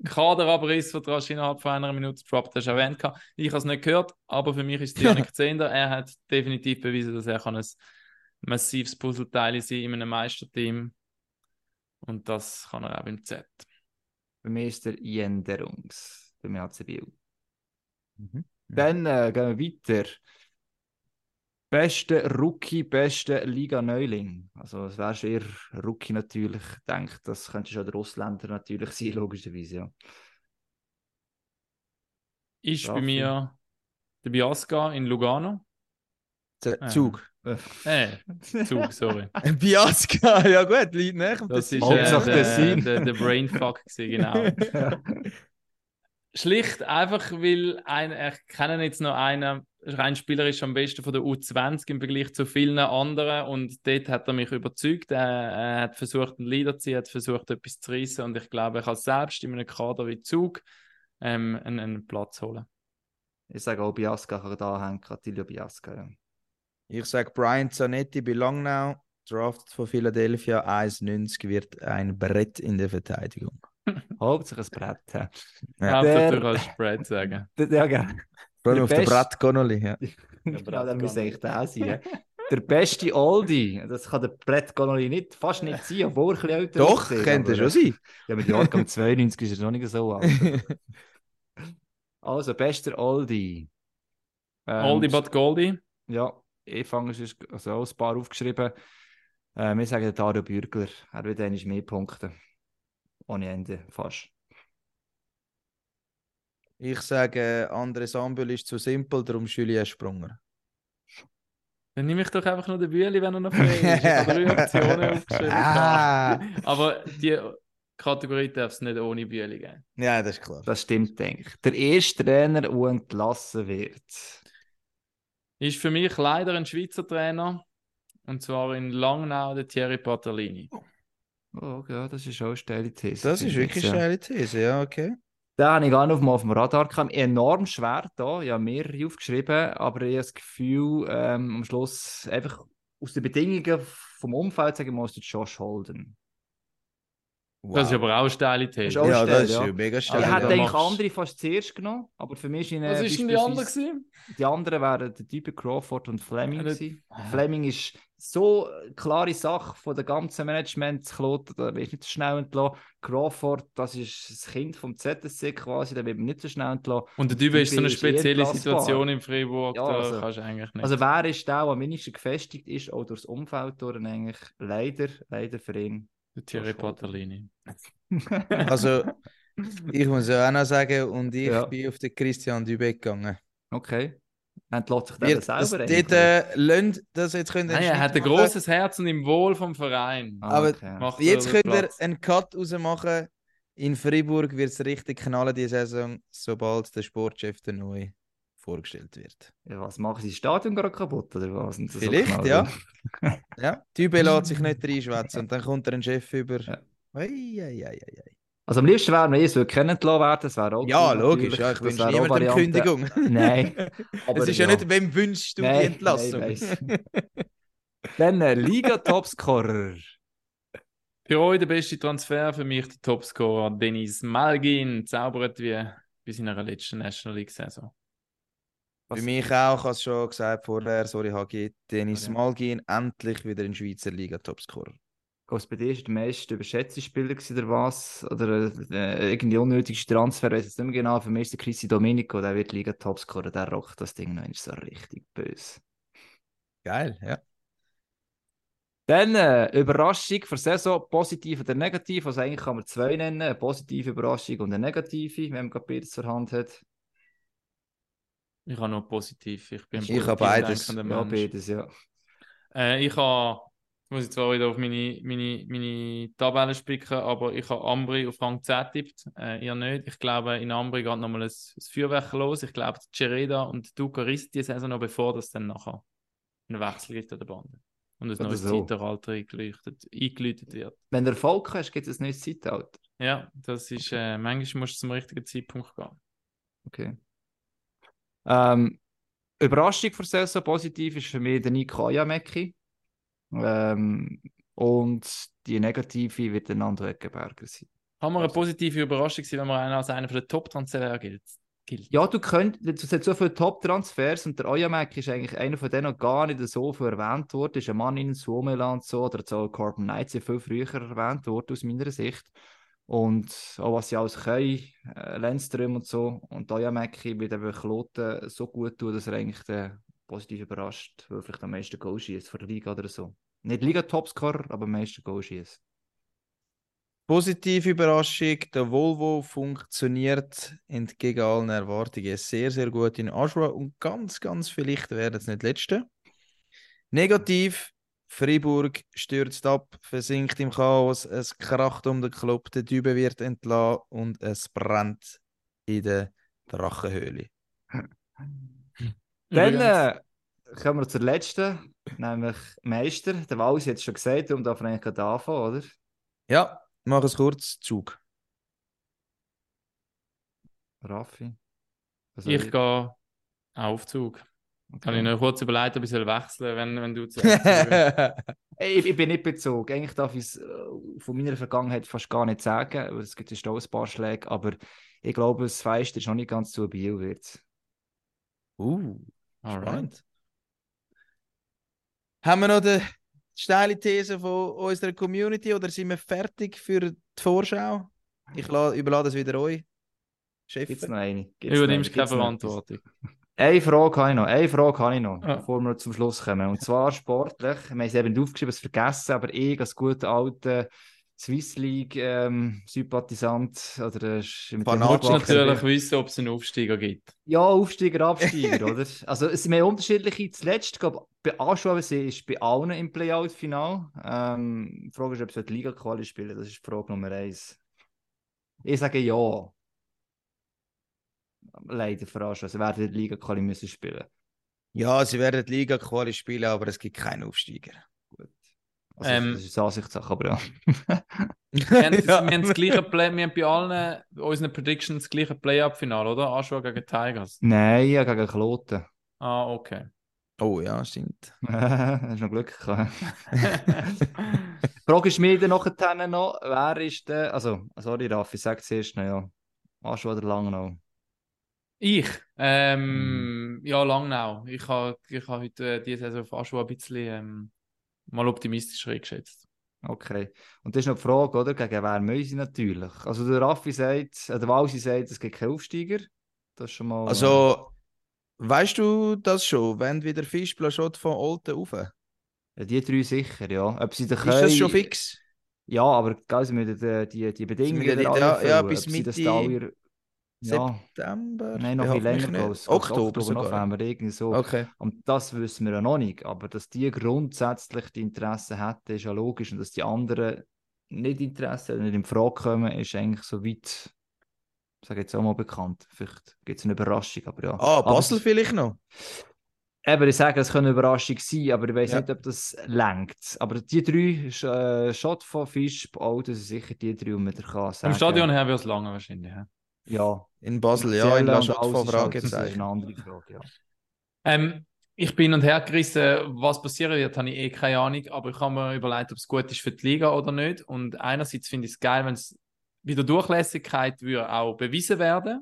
Kaderabriss, den du innerhalb von einer Minute gedroppt hast, erwähnt. gehabt. Ich habe es nicht gehört, aber für mich ist der Janik Zehnder. Er hat definitiv bewiesen, dass er kann ein massives Puzzleteil sein in einem Meisterteam. Und das kann er auch beim Z. Bei mir ist der Jenderungs. Beim HC Biel. Mhm. Dann äh, gehen wir weiter. Beste Rookie, beste Liga-Neuling. Also, es wäre schon eher Rookie natürlich. Ich denke, das könnte schon der Ausländer natürlich sein, logischerweise. Ja. Ist bei mir der Biasca in Lugano. Z- Ah. Zug. Äh, Zug, sorry. Biaska, ja gut, liegt näher am Das ist äh, Hauptsache der, der, der Brainfuck, gewesen, genau. ja. Schlicht einfach, weil ein, ich kenne jetzt noch einen, rein spielerisch am besten von der U20 im Vergleich zu vielen anderen und dort hat er mich überzeugt. Er, er hat versucht, einen Leader zu ziehen, hat versucht, etwas zu reissen und ich glaube, er kann selbst in einem Kader wie Zug ähm, einen, einen Platz holen. Ich sage auch Biasca kann da hängen, Attilio Biasca. Ja. Ich sage Brian Zanetti bei Langnau, drafted von Philadelphia, 1,90 wird ein Brett in der Verteidigung. Hauptsache ein Brett. Ja, Ja. Hauptsache, Der- du kannst Spread sagen. Der- ja gerne. Der auf der Brett Connolly. Ja. genau, der muss eigentlich der sein. Der beste Oldie, das kann der Brett Connolly nicht, fast nicht sein, obwohl er ein bisschen älter Doch, aussieht, könnte aber- schon sein. Ja, mit Jahrgang 92 ist er noch nicht so alt. Also, bester Oldie. Ähm, Oldie but Goldie. Ja, ich fange sonst- also auch ein paar aufgeschrieben. Äh, wir sagen Dario Bürgler. Er wird eigentlich mehr Punkte. Ohne Ende, fast. Ich sage, André Sambül ist zu simpel, darum Julien Sprunger. Dann nehme ich doch einfach nur den Bühli, wenn er noch frei ist. Ich habe drei Optionen aufgeschrieben. Ah. Aber die Kategorie darf es nicht ohne Bühli geben. Ja, das ist klar. Das stimmt, denke ich. Der erste Trainer, der entlassen wird. Ist für mich leider ein Schweizer Trainer. Und zwar in Langnau der Thierry Patterlini. Oh, ja, das ist auch eine steile These. Das ist wirklich eine steile These, ja, okay. Den habe ich gar nicht auf dem- Radar gehabt. Enorm schwer da. Habe mehrere aufgeschrieben, aber ich habe das Gefühl, ähm, am Schluss einfach aus den Bedingungen vom Umfeld, sagen wir mal, ist Josh Holden. Das ist aber auch steile These. ja, steil, das ist ja. mega Ich steil. Also, hätte eigentlich andere fast zuerst genommen, aber für mich Was ist denn die andere gewesen? Die anderen wären der Typ Crawford und Fleming. Gewesen. Fleming ist so eine klare Sache von der ganzen Management. Kloten, da wird nicht so schnell entlassen. Crawford, das ist das Kind vom ZSC quasi, da wird man nicht so schnell entlassen. Und der Typ ist so eine ist spezielle. Situation in Freiburg, Ja, da also- kannst du eigentlich nicht. Also wer ist der, der am wenigsten gefestigt ist, auch durchs Umfeld durch eigentlich leider, leider für ihn. Thierry. Patterlini. Also, ich muss ja auch noch sagen, und ich Ja. bin auf den Christian Dübeck gegangen. Okay. Entlässt sich der Wird das selber dort äh, lönt, das jetzt könnt ihr Nein, er hat ein großes Herz und im Wohl vom Verein. Ah, aber okay. Jetzt könnt ihr einen Cut rausmachen. In Freiburg wird es richtig knallen die Saison, sobald der Sportchef der neu vorgestellt wird. Ja, was machen sie? Das Stadion gerade kaputt oder was? Und so Vielleicht, knallen? ja. Ja, Dübe lässt sich nicht reinschwätzen und dann kommt er ein Chef über. Ja. Ei, ei, ei, ei, ei. Also am liebsten wäre mir, es würde kennengelernt werden, das wäre auch Ja, cool, logisch. Ja, ich wünsche niemandem Variante. Kündigung. Nein. aber es ist ja, nicht, wem wünschst du die Nein, Entlassung? nein. Dann äh, Liga-Topscorer. Für euch der beste Transfer, für mich der Topscorer Denis Malgin, zaubert wie bei seiner letzten National League-Saison. Für mich auch, ich habe es schon gesagt vorher, sorry HG, Dennis. Malgin, endlich wieder in Schweizer Liga Topscorer. Was bei dir ist der meiste überschätzte Spieler gewesen, oder was? Oder äh, irgendwie unnötigste Transfer, weiß jetzt nicht mehr genau. Für mich ist der Chrissy Domenico, der wird Liga-Topscorer, der rockt das Ding noch ist so richtig böse. Geil, ja. Dann äh, Überraschung für Saison, positiv oder negativ. Also eigentlich kann man zwei nennen: eine positive Überraschung und eine negative, wenn man gerade beides zur Hand hat. Ich habe nur positiv. Ich bin ein Ich habe beides. Ja, beides, ja. Äh, ich habe, ich muss jetzt zwar wieder auf meine, meine, meine Tabelle spicken, aber ich habe Ambri auf Rang 10 tippt. Äh, ihr nicht. Ich glaube, in Ambri geht nochmal ein, ein Feuerwerk los. Ich glaube, Cereda und Duca rissen die Saison noch, bevor das dann nachher einen Wechsel gibt an der Bande. Und ein Oder neues so. Zeitalter eingeleuchtet, eingeläutet wird. Wenn du Erfolg hast, gibt es ein neues Zeitalter. Ja, das ist, äh, manchmal musst du zum richtigen Zeitpunkt gehen. Okay. Ähm, Überraschung für Saison positiv ist für mich der Nico Ayameki. Ähm, und die negative wird der Nando Eckenberger sein. Kann man eine positive Überraschung sein, wenn man einen als einer der Top-Transfer gilt? gilt. Ja, du könntest, es hat so viele Top-Transfers und der Ayameki ist eigentlich einer von denen, der gar nicht so viel erwähnt wurde. Ist ein Mann in Suomeland so oder so Corbin Knights ja viel früher erwähnt worden aus meiner Sicht. Und auch was sie alles können, äh, Lenzström und so. Und Ayameki wird eben Kloten so gut tun, dass er eigentlich den positiv überrascht, weil er vielleicht am meisten Goal schießt für die Liga oder so. Nicht Liga-Topscorer, aber am meisten Goal schießt. Positive Überraschung, der Volvo funktioniert entgegen allen Erwartungen sehr, sehr gut in Aschua und ganz, ganz vielleicht werden es nicht letzte. Negativ, Freiburg stürzt ab, versinkt im Chaos, es kracht um den Club, der Dübe wird entlassen und es brennt in der Drachenhöhle. Dann Übrigens, äh, kommen wir zur letzten, nämlich Meister. Der Wallis hat es schon gesagt, darum darf er eigentlich gerade anfangen, oder? Ja, mach es kurz, Zug. Raffi? Ich soll gehe auch auf Zug. Kann ich noch kurz überlegen, ob ich wechseln wenn, wenn du. Ey, Ich, ich bin nicht bezogen. Eigentlich darf ich es äh, von meiner Vergangenheit fast gar nicht sagen, weil es gibt ja auch ein paar Schläge, aber ich glaube, das Feister ist noch nicht ganz zu Biel wird. uh, Alright. spannend. Haben wir noch die steile These von unserer Community oder sind wir fertig für die Vorschau? Ich la- überlade es wieder euch. Chef. Gibt es noch eine? Gibt's Übernimmst eine? keine Gibt's? Verantwortung. Eine Frage habe ich noch, eine Frage habe ich noch, Ja. bevor wir zum Schluss kommen. Und zwar sportlich. Wir haben es eben nicht aufgeschrieben, es vergessen, aber ich als guter alter Swiss League ähm, Sympathisant oder äh, sch- mit dem Fanatiker. Willst du aufgewachsen natürlich wissen, ob es einen Aufsteiger gibt. Ja, Aufsteiger, Absteiger, oder? Also es sind mehr unterschiedliche. Zuletzt, glaube ich, bei Aschua ist bei allen im Playout-Final. Ähm, die Frage ist, ob sie die Liga-Quali spielen. Das ist die Frage Nummer eins. Ich sage ja. Leider für Aschua. Sie werden die Liga-Quali müssen spielen. Ja, sie werden die Liga-Quali spielen, aber es gibt keinen Aufsteiger. Gut. Also, Ähm, das ist eine Ansichtssache, aber ja. Wir haben, das, Ja. wir haben das gleiche Play, wir haben bei allen unseren Predictions das gleiche Play-Up-Final, oder? Aschua gegen Tigers. Nein, ja, gegen Kloten. Ah, okay. Oh ja, stimmt. Hast noch Glück gehabt. Die Frage ist mir dann nachher noch, wer ist der, also, sorry Raffi, sag zuerst noch, ja. Aschua oder Langnau? Ich? Ähm, Hm. ja, Langnau. Ich habe ich ha heute äh, diese Saison auf Aschua ein bisschen ähm, mal optimistischer eingeschätzt. Okay. Und das ist noch die Frage, oder? Gegen wer müssen sie natürlich? Also der Raffi sagt, äh, der Walsi sagt, es gibt keinen Aufsteiger. Das ist schon mal... Also, weißt du das schon? Wenn wieder schon von Olten rauf? Ist äh, die drei sicher, ja. Ob sie den das schon fix? Ja, aber gell, sie müssen die, die, die Bedingungen müssen ja, ja, bis Mitte Ja, September? nein, noch viel länger, glaube ich. Oktober sogar. November, irgendwie so. Okay. Und das wissen wir ja noch nicht. Aber dass die grundsätzlich die Interessen hätten, ist ja logisch. Und dass die anderen nicht Interesse, nicht in Frage kommen, ist eigentlich so weit, ich sage jetzt auch mal bekannt. Vielleicht gibt es eine Überraschung, aber ja. Ah, Aber Basel es- vielleicht noch? Eben, ich sage, es könnte eine Überraschung sein, aber ich weiß Ja. nicht, ob das lenkt. Aber die drei, äh, Shot von Fisch, oh, das sind sicher die drei, die man da kann sagen. Vom Stadion her wird es lange wahrscheinlich. Ja. Ja. In Basel, ja, in La von ist halt- Das ist Fragezeichen. eine andere Frage, ja. Ähm, ich bin und her gerissen, was passieren wird, habe ich eh keine Ahnung, aber ich habe mir überlegt, ob es gut ist für die Liga oder nicht. Und einerseits finde ich es geil, wenn es wieder Durchlässigkeit würde auch bewiesen werden.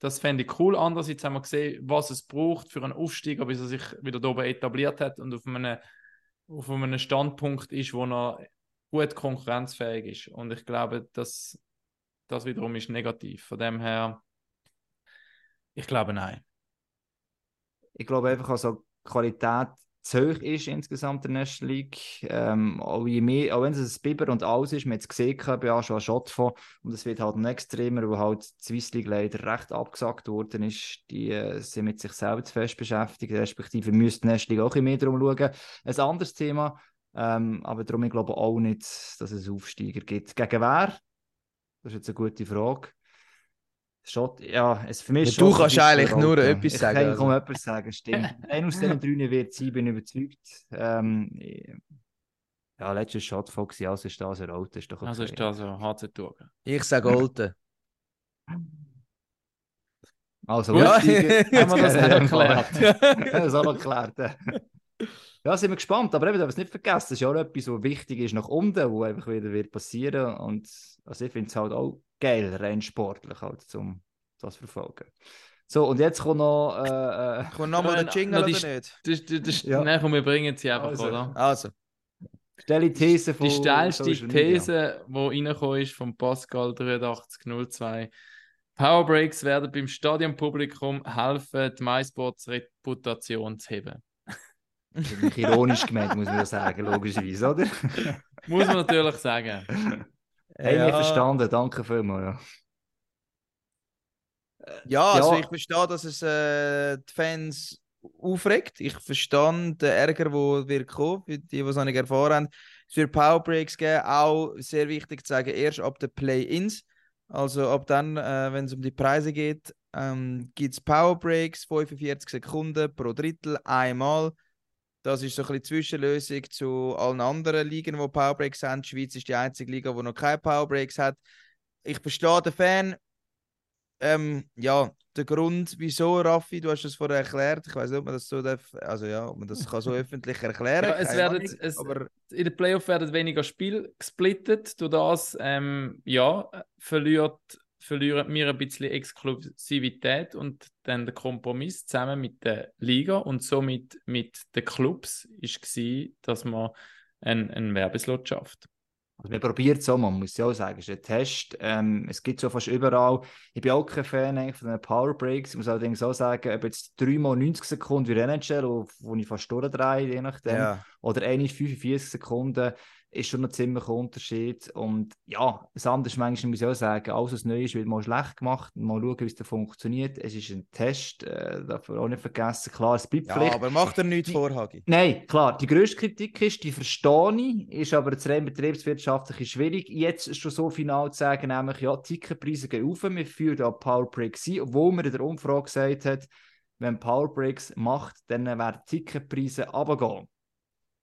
Das fände ich cool. Andererseits haben wir gesehen, was es braucht für einen Aufsteiger, bis er sich wieder da oben etabliert hat und auf einem, auf einem Standpunkt ist, wo er gut konkurrenzfähig ist. Und ich glaube, dass das wiederum ist negativ. Von dem her, ich glaube nein. Ich glaube einfach, also Qualität zu hoch ist insgesamt der National League. Ähm, auch, je mehr, auch wenn es ein Biber und alles ist, man hat es gesehen bei Aschua Schott von und es wird halt noch extremer, weil halt die Swiss League leider recht abgesagt worden ist. Die äh, sind mit sich selbst fest beschäftigt, respektive müsste die National League auch ein mehr darum schauen. Ein anderes Thema, ähm, aber darum ich glaube auch nicht, dass es Aufsteiger gibt. Gegen wer? Das ist jetzt eine gute Frage. Schott, ja, es für mich Ja, ist du kannst ein eigentlich nur verraten. etwas ich sagen, Ich kann also. etwas sagen, stimmt. Einer aus diesen drei wird sein, bin ich überzeugt. Ähm, ja, letztes Shot gewesen, also ist das errollt, ist doch okay. Also ist da so HC Thurgau. Ich sage Olten. Also, Aufsteiger- haben wir das wir erklärt. das auch geklärt. Ja, sind wir gespannt, aber eben, darf es nicht vergessen, das ist ja auch etwas, was wichtig ist nach unten, wo einfach wieder wird passieren und also ich finde es halt auch geil, rein sportlich halt, um das zu verfolgen. So, und jetzt kommt noch äh, äh, Kommt nochmal der Noch Jingle die- oder nicht? Das, das, das, Ja. Nein, komm, wir bringen sie einfach, Also. oder? Also, stelle These von Die steilste. These, die reingekommen ist von Pascal 8302. Powerbreaks werden beim Stadionpublikum helfen, die MySports Reputation zu heben. Das ist natürlich ironisch gemeint, muss man ja sagen, logischerweise, oder? Muss man natürlich sagen. Hey, Ja. wir verstanden, danke vielmals. Ja. Ja, also Ja. ich verstehe, dass es äh, die Fans aufregt. Ich verstehe den Ärger, der wird kommen, für die, die es noch nicht erfahren haben. Es wird Powerbreaks geben, auch sehr wichtig zu sagen, erst ab den Play-Ins. Also ab dann, äh, wenn es um die Preise geht, ähm, gibt es Powerbreaks, 45 Sekunden pro Drittel, einmal. Das ist so ein bisschen Zwischenlösung zu allen anderen Ligen, die Powerbreaks haben. Die Schweiz ist die einzige Liga, die noch keine Powerbreaks hat. Ich verstehe den Fan, ähm, ja, der Grund, wieso, Raffi, du hast es vorher erklärt, ich weiß nicht, ob man das so darf, also ja, ob man das kann so öffentlich erklären Ja, es werden, es, aber in den Playoffs werden weniger Spiele gesplittet. Durch das, ähm, ja, verliert, verlieren wir ein bisschen Exklusivität und dann der Kompromiss zusammen mit der Liga und somit mit den Clubs ist gewesen, dass man einen, einen Werbeslot schafft. Also wir probieren es auch, man muss ja auch sagen, es ist ein Test. Ähm, es gibt so fast überall. Ich bin auch kein Fan eigentlich von den Power Breaks. Ich muss allerdings auch sagen, ob jetzt dreimal 90 Sekunden wie NHL, wo, wo ich fast durchdrehe, je nachdem, Ja. oder eine 45 Sekunden, ist schon ein ziemlicher Unterschied. Und ja, das andere ist manchmal, muss ich auch sagen, alles was neu ist, wird mal schlecht gemacht. Mal schauen, wie es da funktioniert. Es ist ein Test, äh, darf man auch nicht vergessen. Klar, es bleibt Ja, vielleicht aber macht er nichts vor, Hagi. Nein, klar, die grösste Kritik ist, die verstehe ich, ist aber jetzt rein betriebswirtschaftlich schwierig, jetzt schon so final zu sagen, nämlich, ja, die Ticketpreise gehen auf, wir führen da Powerbreaks ein, obwohl man in der Umfrage gesagt hat, wenn Powerbreaks macht, dann werden die Ticketpreise runtergehen.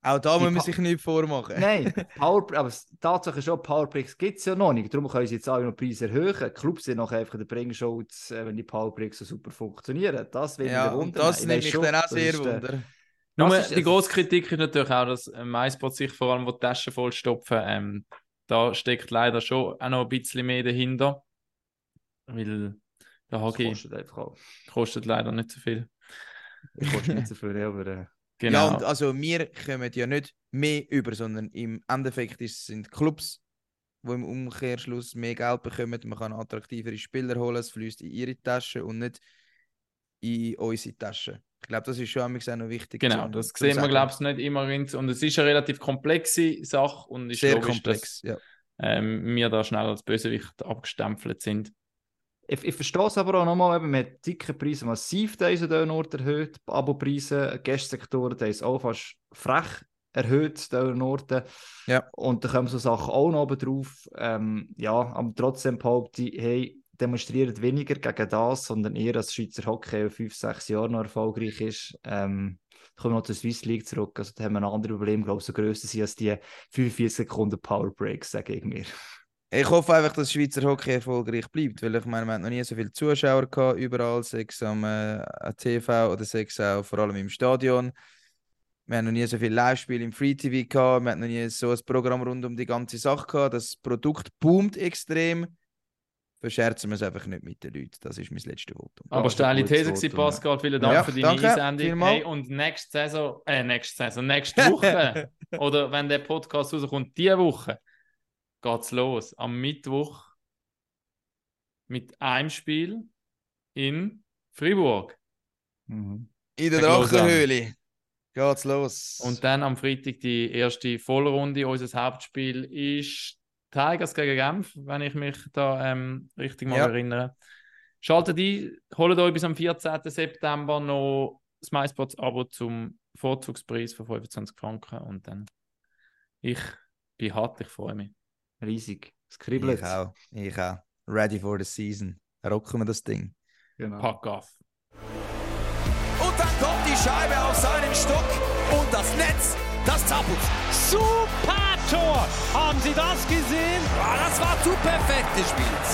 Auch da Die muss man sich nichts vormachen. Nein, Power, aber die Tatsache ist schon, Powerbreaks gibt es ja noch nicht, darum können sie jetzt alle noch Preise erhöhen. Die Clubs sind noch einfach in der Bringschutz, äh, wenn die Powerbreaks so super funktionieren. Das will Ja, ich und das Ich nimmt mich schon, dann auch das sehr ist, äh, wunder. Nur Das ist- die grosse Kritik ist natürlich auch, dass äh, MySport sich vor allem wo die Taschen vollstopfen. Ähm, da steckt leider schon auch noch ein bisschen mehr dahinter. Weil der Das Hockey kostet einfach auch. kostet leider nicht so viel. Ich kostet nicht so viel, aber... Äh, Genau. Ja, und also wir kommen ja nicht mehr über, sondern im Endeffekt ist, sind Clubs, die im Umkehrschluss mehr Geld bekommen. Man kann attraktivere Spieler holen, es fließt in ihre Tasche und nicht in unsere Tasche. Ich glaube, das ist schon auch noch wichtig. Genau, das sehen wir, glaube ich, nicht immer. Und es ist eine relativ komplexe Sache und ist Sehr logisch, komplex. Ja. dass ähm, wir da schnell als Bösewicht abgestempelt sind. Ich, ich verstehe es aber auch nochmal, eben, man hat Ticketpreise massiv diesen Ort erhöht, Abopreise, Gästsektoren, die ist auch fast frech erhöht, diesen Orten. Ja. Und da kommen so Sachen auch noch oben drauf. Ähm, ja, aber trotzdem behaupte ich, hey, demonstriert weniger gegen das, sondern eher, dass Schweizer Hockey in fünf, sechs Jahren noch erfolgreich ist. Ähm, kommen wir noch zur Swiss League zurück. Also da haben wir ein anderes Problem, glaube ich, so grösser sind als die 45 Sekunden Power Breaks, sage ich mir. Ich hoffe einfach, dass Schweizer Hockey erfolgreich bleibt, weil ich meine, wir haben noch nie so viele Zuschauer gehabt, überall, sechs am äh, TV oder sechs auch vor allem im Stadion. Wir haben noch nie so viele Live-Spiele im Free TV gehabt, wir haben noch nie so ein Programm rund um die ganze Sache gehabt. Das Produkt boomt extrem. Verscherzen wir es einfach nicht mit den Leuten. Das ist mein letztes Votum. Aber steile These ja. Pascal. Vielen Dank Ja, für deine danke, Einsendung. Hey, und nächste Saison, äh, nächste Saison, nächste Woche, oder wenn der Podcast rauskommt, diese Woche, geht's los. Am Mittwoch mit einem Spiel in Fribourg. Mhm. In der. Drachenhöhle geht's los. Und dann am Freitag die erste Vollrunde. Unser Hauptspiel ist Tigers gegen Genf, wenn ich mich da ähm, richtig mal Ja. erinnere. Schaltet ein, holt euch bis am 14. September noch das MySpots-Abo zum Vorzugspreis von 25 Franken und dann ich bin hart, ich freue mich. Riesig. Es kribbelt. ich auch. Ich auch. Ready for the season. Rocken wir das Ding. Genau. Pack auf. Und dann kommt die Scheibe auf seinen Stock und das Netz, das zappelt. Super Tor! Haben Sie das gesehen? Ah, das war zu perfekt gespielt.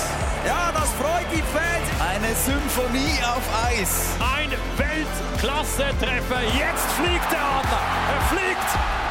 Ja, das freut die Fans. Eine Symphonie auf Eis. Ein Weltklasse-Treffer. Jetzt fliegt der Adler. Er fliegt